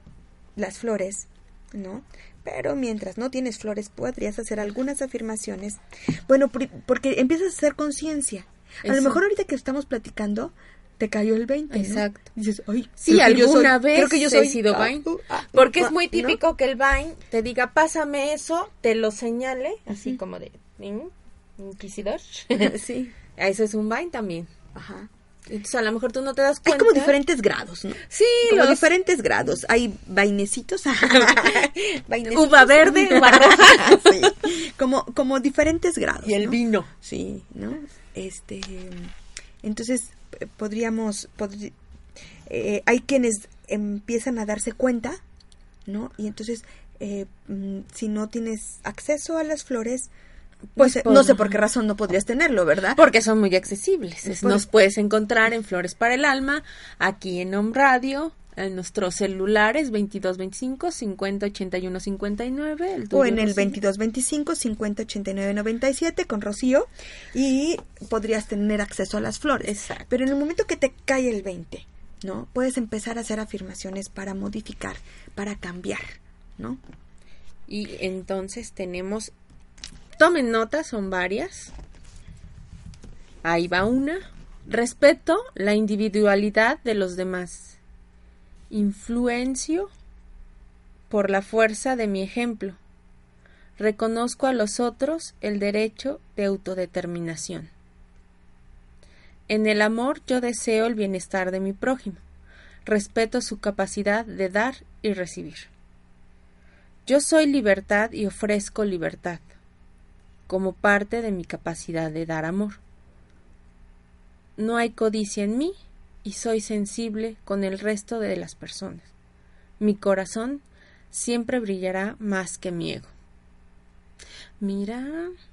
las flores, ¿no? Pero mientras no tienes flores podrías hacer algunas afirmaciones. Bueno, porque empiezas a hacer conciencia. A lo mejor ahorita que estamos platicando te cayó el 20, ¿no? Exacto. Dices, ay, Sí, alguna soy- vez creo que yo he soy sido ah, Vine. uh, ah, Porque es muy ¿no? típico que el Vine te diga, pásame eso, te lo señale, así como de "Mm, inquisidor. sí. Eso es un Vine también. Ajá. Entonces a lo mejor tú no te das Hay cuenta. como diferentes grados, ¿no? Sí, Como los diferentes grados. Hay vainecitos. vainecitos. Uva verde, uva roja. Sí. Como, como diferentes grados. y el ¿no? vino. Sí, ¿no? Este, entonces eh, podríamos, podri- eh, hay quienes empiezan a darse cuenta, ¿no? Y entonces, eh, mm, si no tienes acceso a las flores, pues, Pues eh, por- no sé por qué razón no podrías tenerlo, ¿verdad? Porque son muy accesibles. Es- Por- Nos puedes encontrar en Flores para el Alma, aquí en Home Radio, en nuestros celulares 2225 50 81 59. El o en el Rocío. 2225 50 89 97 con Rocío y podrías tener acceso a las flores. Exacto. Pero en el momento que te cae el 20, ¿no? Puedes empezar a hacer afirmaciones para modificar, para cambiar, ¿no? Y entonces tenemos, tomen nota, son varias. Ahí va una. Respeto la individualidad de los demás. Influencio por la fuerza de mi ejemplo. Reconozco a los otros el derecho de autodeterminación. En el amor yo deseo el bienestar de mi prójimo. Respeto su capacidad de dar y recibir. Yo soy libertad y ofrezco libertad como parte de mi capacidad de dar amor. No hay codicia en mí y soy sensible con el resto de las personas. Mi corazón siempre brillará más que mi ego. Mira,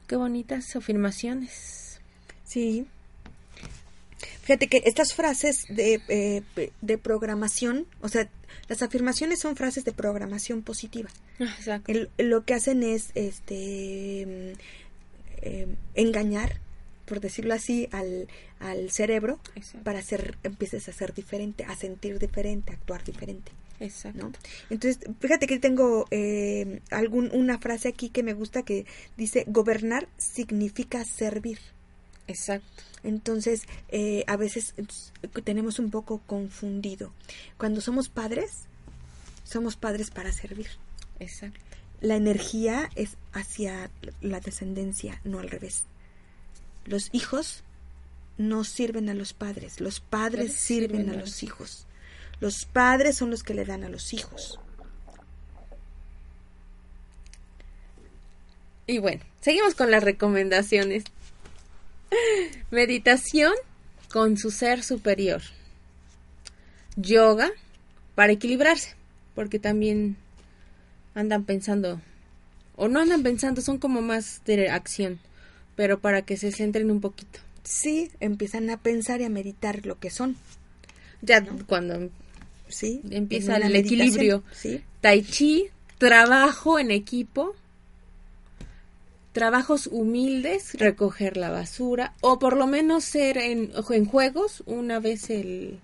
qué bonitas afirmaciones. Sí. Fíjate que estas frases de, eh, de programación, o sea, las afirmaciones son frases de programación positiva. Exacto. El- lo que hacen es este engañar, por decirlo así, al, al cerebro Exacto. para hacer, empieces a ser diferente, a sentir diferente, a actuar diferente. Exacto. ¿no? Entonces, fíjate que tengo eh, algún, una frase aquí que me gusta que dice, gobernar significa servir. Exacto. Entonces, eh, a veces tenemos un poco confundido. Cuando somos padres, somos padres para servir. Exacto. La energía es hacia la descendencia, no al revés. Los hijos no sirven a los padres, los padres sirven a los hijos. Los padres son los que le dan a los hijos. Y bueno, seguimos con las recomendaciones. Meditación con su ser superior. Yoga para equilibrarse, porque también andan pensando, o no andan pensando, son como más de acción, pero para que se centren un poquito. Sí, empiezan a pensar y a meditar lo que son. Ya cuando Sí. empieza el equilibrio. Sí. Tai chi, trabajo en equipo, trabajos humildes, recoger la basura, o por lo menos ser en, en juegos, una vez el,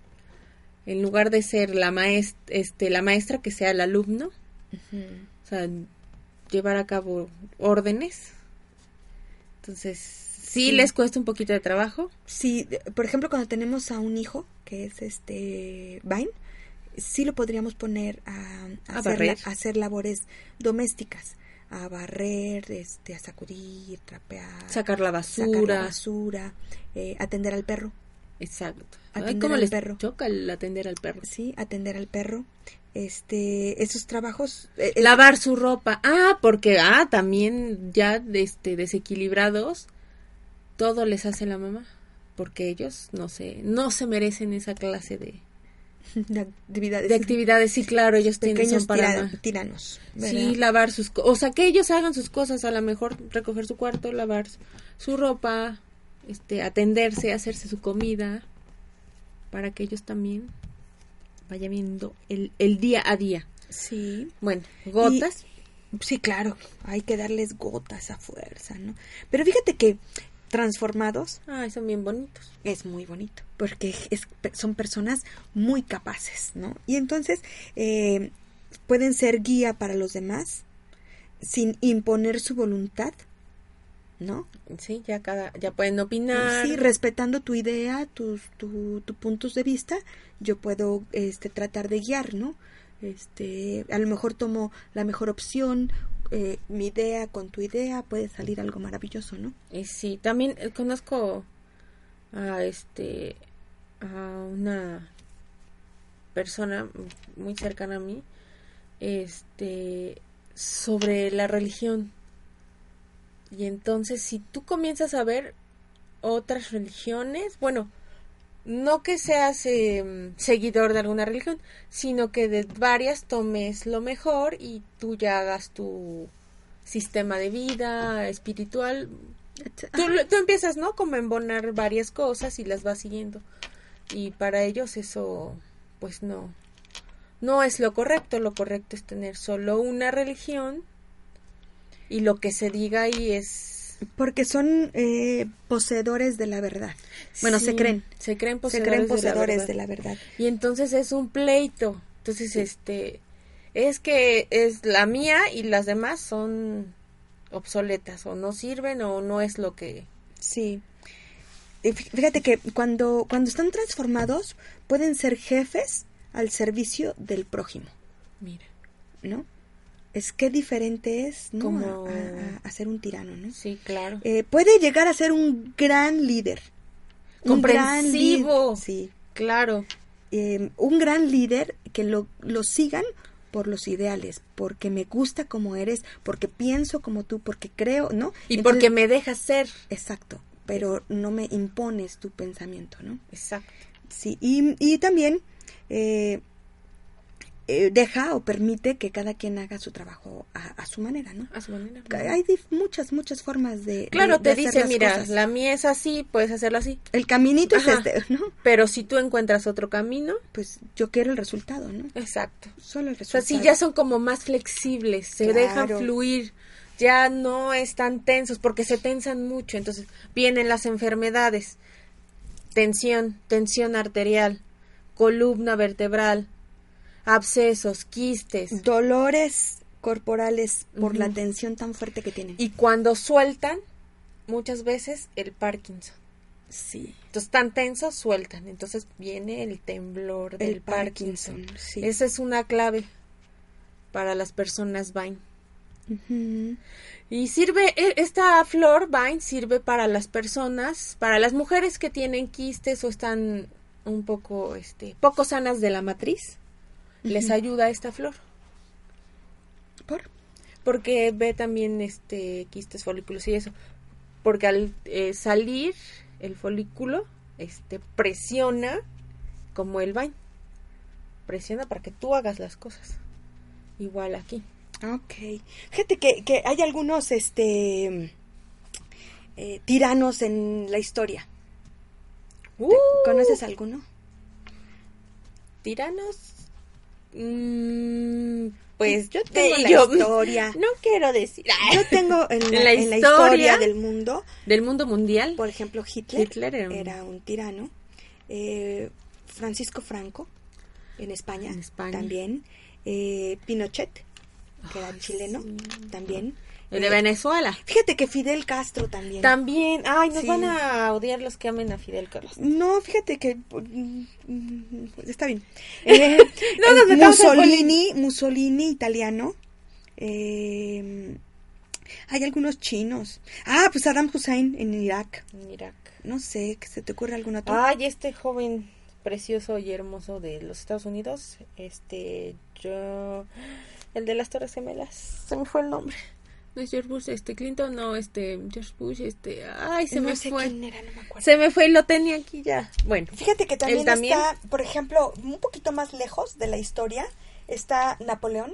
en lugar de ser la, maest, este, la maestra, que sea el alumno, o sea, llevar a cabo órdenes. Entonces, sí, Sí. les cuesta un poquito de trabajo. Sí, por ejemplo, cuando tenemos a un hijo, que es este Vine, sí lo podríamos poner a, a A hacer, a hacer labores domésticas, a barrer, este, a sacudir, trapear, Sacar la sacar la basura. basura, eh, atender al perro, Exacto. Ay, Atender ¿Cómo al les perro. choca el atender al perro? sí, atender al perro, este, esos trabajos, eh, Lavar su ropa. Ah, porque, ah, también ya este, desequilibrados, todo les hace la mamá. Porque ellos no se, no se merecen esa clase de, de actividades, de actividades. Sí, claro, ellos tienen pequeños son para tira- tiranos, ¿verdad? Sí, lavar sus. O sea, que ellos hagan sus cosas, a lo mejor recoger su cuarto, lavar su ropa, este, atenderse, hacerse su comida, para que ellos también vayan viendo el, el día a día. sí, Bueno, gotas. Sí, claro, hay que darles gotas a fuerza, ¿no? Pero fíjate que transformados Ay, son bien bonitos. es muy bonito, porque es- son personas muy capaces, ¿no? Y entonces eh, pueden ser guía para los demás sin imponer su voluntad, ¿no? Sí, ya cada, ya pueden opinar. Sí, respetando tu idea, tus tu, tu puntos de vista, yo puedo este, tratar de guiar, ¿no? Este, a lo mejor tomo la mejor opción, eh, mi idea con tu idea puede salir algo maravilloso, ¿no? Y sí, también eh, conozco a este a una persona muy cercana a mí este sobre la religión. Y entonces si tú comienzas a ver otras religiones, bueno, no que seas eh, seguidor de alguna religión, sino que de varias tomes lo mejor y tú ya hagas tu sistema de vida espiritual. Tú, tú empiezas, ¿no? Como a embonar varias cosas y las vas siguiendo. Y para ellos eso, pues no, no es lo correcto. Lo correcto es tener solo una religión y lo que se diga ahí es... Porque son eh, poseedores de la verdad. Bueno, se creen. Se creen Se poseedores, creen de la poseedores de la verdad. Y entonces es un pleito. Entonces, este, es que es la mía y las demás son obsoletas o no sirven o no es lo que... Sí. Y Fíjate que cuando, cuando están transformados pueden ser jefes al servicio del prójimo, Mira, ¿no? Es que diferente es, ¿no? Como- A, a- a ser un tirano, ¿no? sí, claro. Eh, puede llegar a ser un gran líder. Un gran Comprensivo. sí. Claro. Eh, un gran líder que lo, lo sigan por los ideales, porque me gusta como eres, porque pienso como tú, porque creo, ¿no? Y Entonces- porque me dejas ser. Exacto, pero no me impones tu pensamiento, ¿no? Exacto. Sí, y, y también eh, eh, deja o permite que cada quien haga su trabajo a, a su manera, ¿no? A su manera. Hay muchas, muchas formas de... Claro, de- de te hacer dice, las mira, cosas. la mía es así, puedes hacerlo así. El caminito Ajá. es este, ¿no? Pero si tú encuentras otro camino, Pues yo quiero el resultado, ¿no? exacto. Solo el O sea, resultado. sí, ya son como más flexibles, se Claro. dejan fluir, ya no están tensos, porque se tensan mucho. Entonces, vienen las enfermedades, tensión, tensión arterial, columna vertebral, abscesos, quistes. Dolores corporales por la tensión tan fuerte que tienen. Y cuando sueltan, muchas veces el Parkinson. sí, Entonces, tan tensos, sueltan. Entonces, viene el temblor del el Parkinson. Parkinson, sí. Esa es una clave para las personas Vine. Y sirve, e- esta flor Vine sirve para las personas, para las mujeres que tienen quistes o están un poco, este, poco sanas de la matriz. Les ayuda esta flor. ¿Por? Porque ve también, este, quistes, folículos y eso. Porque al eh, salir el folículo, este, presiona como el baño. Presiona para que tú hagas las cosas. Igual aquí. Ok. Fíjate que, que hay algunos este eh, tiranos en la historia. ¿Te- Uh. ¿Conoces alguno? Tiranos. Mm, pues yo tengo la yo- historia. No quiero decir. Yo tengo en la, en historia historia del mundo, Del mundo mundial. por ejemplo, Hitler, Hitler era un- era un tirano. Eh, Francisco Franco, en España, En España. también. Eh, Pinochet, que era Ay, chileno, sí. también. El de Venezuela. Fíjate que Fidel Castro también. También. Ay, nos Sí. van a odiar los que amen a Fidel Carlos. No, fíjate que mm, está bien. Eh, No nos metamos en Mussolini, Mussolini italiano. Eh, hay algunos chinos. Ah, pues Saddam Hussein en Irak. En Irak. No sé, ¿que se te ocurre algún otro? Ay, este joven precioso y hermoso de los Estados Unidos. Este, yo. El de las Torres Gemelas. Se me fue el nombre. No es George Bush, este Clinton, no, este George Bush, este. Ay, se no me sé fue. quién era, no me acuerdo. Se me fue y lo tenía aquí ya. Bueno, Fíjate que también, también. está, por ejemplo, un poquito más lejos de la historia, está Napoleón,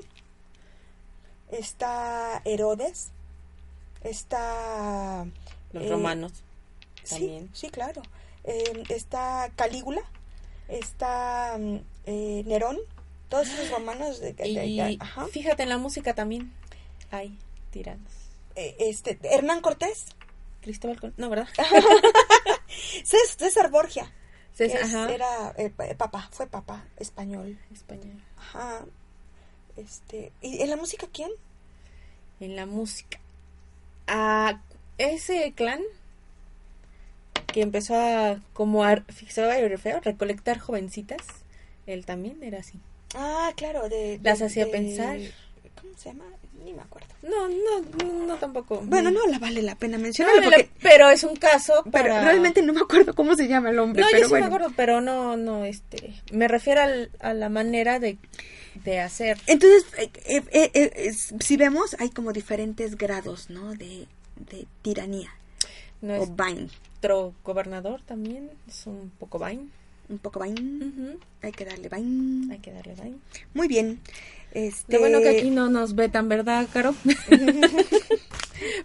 está Herodes, está... los eh, romanos Sí, también. sí, claro. Eh, está Calígula, está mm, eh, Nerón, todos esos romanos. De, de- Y de- ajá. fíjate en la música también. Hay tiranos. Eh, este, Hernán Cortés, Cristóbal Colón. No, ¿verdad? Cés- César Borgia, César, es- ajá. era eh, pa- papa, fue papa español. Español. Ajá. Este, ¿y en la música quién? En la música. Ah, ese clan que empezó a como a fixaba feo, recolectar jovencitas. Él también era así. Ah, claro, de... Las de- hacía de- pensar. ¿Cómo se llama? Ni me acuerdo. No, no, no, no tampoco. Bueno, no la vale la pena No, mencionarlo no, porque... pero es un caso Pero para... realmente no me acuerdo cómo se llama el hombre, No, pero yo sí bueno. me acuerdo, pero no, no, este... Me refiero al- a la manera de, de hacer. Entonces, eh, eh, eh, eh, si vemos, hay como diferentes grados, ¿no? De, de tiranía o vain. Nuestro gobernador también es un poco vain. Un poco vain. Hay que darle vain. Hay que darle vain. Muy bien. Este... Lo bueno que aquí no nos ve tan verdad, Caro.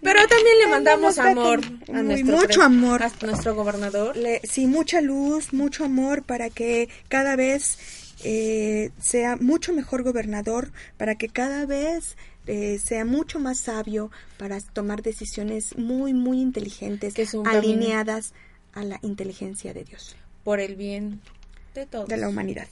Pero también le mandamos amor a muy- nuestro mucho amor. a nuestro gobernador. Le- sí, mucha luz, mucho amor para que cada vez eh, sea mucho mejor gobernador, para que cada vez eh, sea mucho más sabio para tomar decisiones muy, muy inteligentes, Que alineadas a la inteligencia de Dios, por el bien de todos. de la humanidad.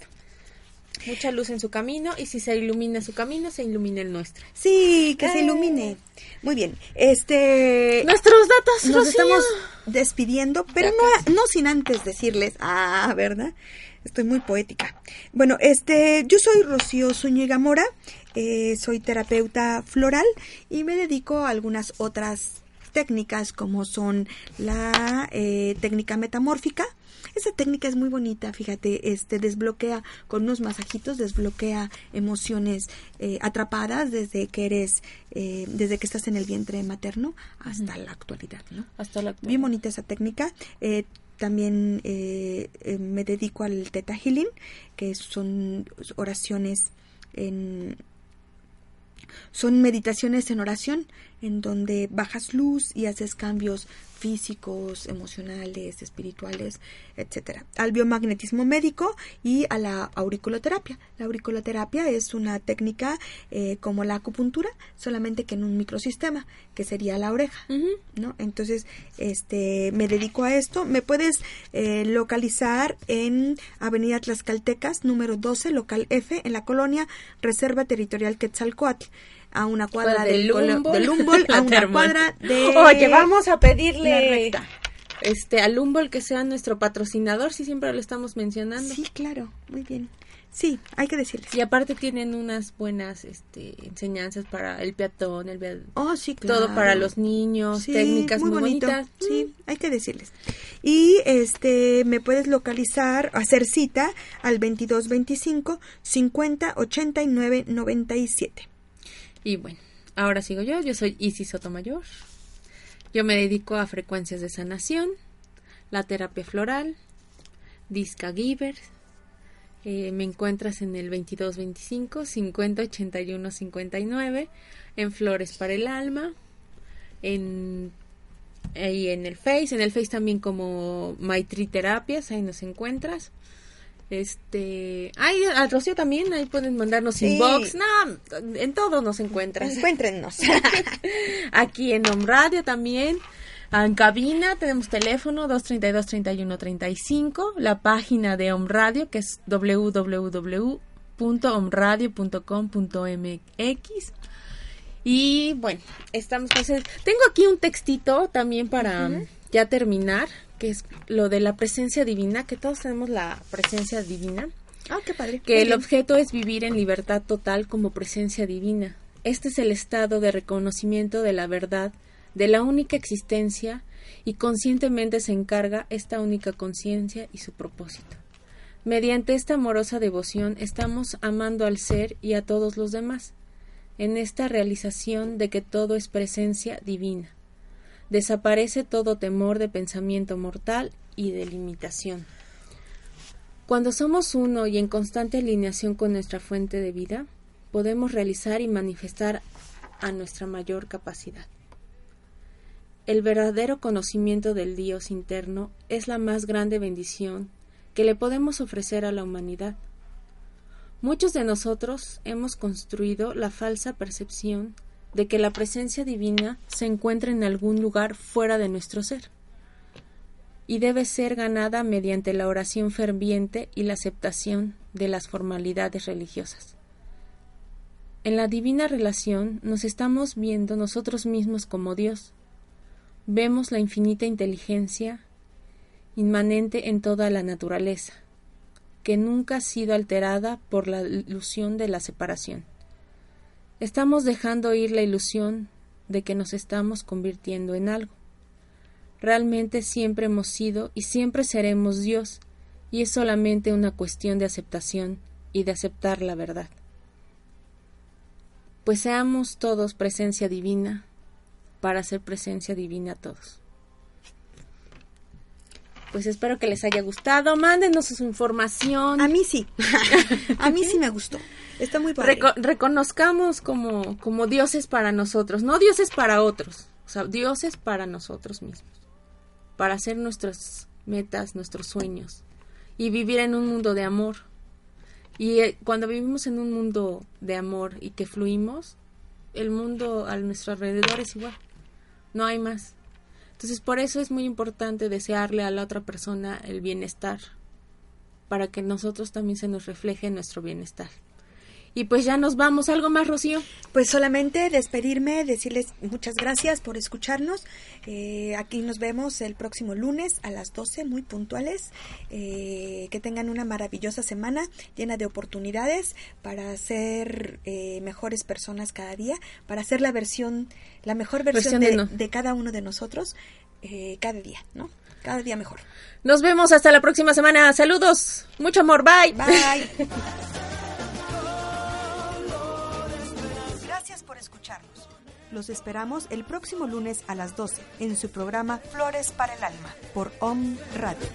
Mucha luz en su camino y si se ilumina su camino, se ilumina el nuestro. Sí, que se Eh. ilumine. Muy bien. Este Nuestros datos, nos Rocío. estamos despidiendo, pero no, no sin antes decirles, ah, ¿verdad? Estoy muy poética. Bueno, este, yo soy Rocío Zúñiga Mora, eh, soy terapeuta floral y me dedico a algunas otras técnicas como son la eh, técnica metamórfica. Esa técnica es muy bonita, fíjate, este desbloquea con unos masajitos, desbloquea emociones eh, atrapadas desde que eres, eh, desde que estás en el vientre materno hasta la actualidad, ¿no? Hasta la Bien bonita esa técnica. Eh, también eh, eh, me dedico al Theta Healing, que son oraciones en... Son meditaciones en oración, en donde bajas luz y haces cambios físicos, emocionales, espirituales, etcétera. Al biomagnetismo médico y a la auriculoterapia. La auriculoterapia es una técnica eh, como la acupuntura, solamente que en un microsistema, que sería la oreja. ¿no? Entonces, este, me dedico a esto. Me puedes eh, localizar en Avenida Tlaxcaltecas, número 12, local F, en la colonia Reserva Territorial Quetzalcoatl, a una cuadra del, Humboldt, a una cuadra de... Oye, vamos a la pedirle recta. este al Humboldt que sea nuestro patrocinador, si siempre lo estamos mencionando. Sí, claro, muy bien. Sí, hay que decirles. Y aparte tienen unas buenas este, enseñanzas para el peatón, el Oh, sí, claro. todo para los niños, Sí, técnicas muy, bonito. bonitas. Mm. Sí, hay que decirles. Y este me puedes localizar, hacer cita al 2225 50 89 97. Y bueno, ahora sigo yo, yo soy Isis Sotomayor. Yo me dedico a frecuencias de sanación, la terapia floral, Disca Givers. Eh, me encuentras en el 2225 50 81 59 en Flores para el Alma en ahí en el Face en el Face también como Maitri Terapias ahí nos encuentras este ay al Rocío también ahí pueden mandarnos Sí. inbox no en todo nos encuentras Encuéntrennos. Aquí en Home Radio también. En cabina tenemos teléfono 232-3135, la página de Home Radio que es www.omradio.com.mx y bueno, estamos pues, eh, tengo aquí un textito también para ya terminar, que es lo de la presencia divina, que todos tenemos la presencia divina Ah, qué padre. que Muy el bien. objeto es vivir en libertad total como presencia divina. Este es el estado de reconocimiento de la verdad, de la única existencia, y conscientemente se encarga esta única conciencia y su propósito. Mediante esta amorosa devoción estamos amando al ser y a todos los demás, en esta realización de que todo es presencia divina. Desaparece todo temor de pensamiento mortal y de limitación. Cuando somos uno y en constante alineación con nuestra fuente de vida, podemos realizar y manifestar a nuestra mayor capacidad. El verdadero conocimiento del Dios interno es la más grande bendición que le podemos ofrecer a la humanidad. Muchos de nosotros hemos construido la falsa percepción de que la presencia divina se encuentra en algún lugar fuera de nuestro ser y debe ser ganada mediante la oración ferviente y la aceptación de las formalidades religiosas. En la divina relación nos estamos viendo nosotros mismos como Dios. Vemos la infinita inteligencia inmanente en toda la naturaleza, que nunca ha sido alterada por la ilusión de la separación. Estamos dejando ir la ilusión de que nos estamos convirtiendo en algo. Realmente siempre hemos sido y siempre seremos Dios, y es solamente una cuestión de aceptación y de aceptar la verdad. Pues seamos todos presencia divina para hacer presencia divina a todos. Pues espero que les haya gustado. Mándenos su información. A mí sí. A mí sí me gustó. Está muy padre. Reco- reconozcamos como, como dioses para nosotros, no dioses para otros, o sea, dioses para nosotros mismos, para hacer nuestras metas, nuestros sueños y vivir en un mundo de amor. Y eh, cuando vivimos en un mundo de amor y que fluimos, el mundo a nuestro alrededor es igual, no hay más. Entonces por eso es muy importante desearle a la otra persona el bienestar, para que nosotros también se nos refleje nuestro bienestar. Y pues ya nos vamos. ¿Algo más, Rocío? Pues solamente despedirme, decirles muchas gracias por escucharnos. Eh, aquí nos vemos el próximo lunes a las 12, muy puntuales. Eh, que tengan una maravillosa semana llena de oportunidades para ser eh, mejores personas cada día, para ser la versión, la mejor versión, Versión de no- de cada uno de nosotros eh, cada día, ¿no? Cada día mejor. Nos vemos hasta la próxima semana. Saludos. Mucho amor. Bye. Bye. Los esperamos el próximo lunes a las 12 en su programa Flores para el Alma por OM Radio.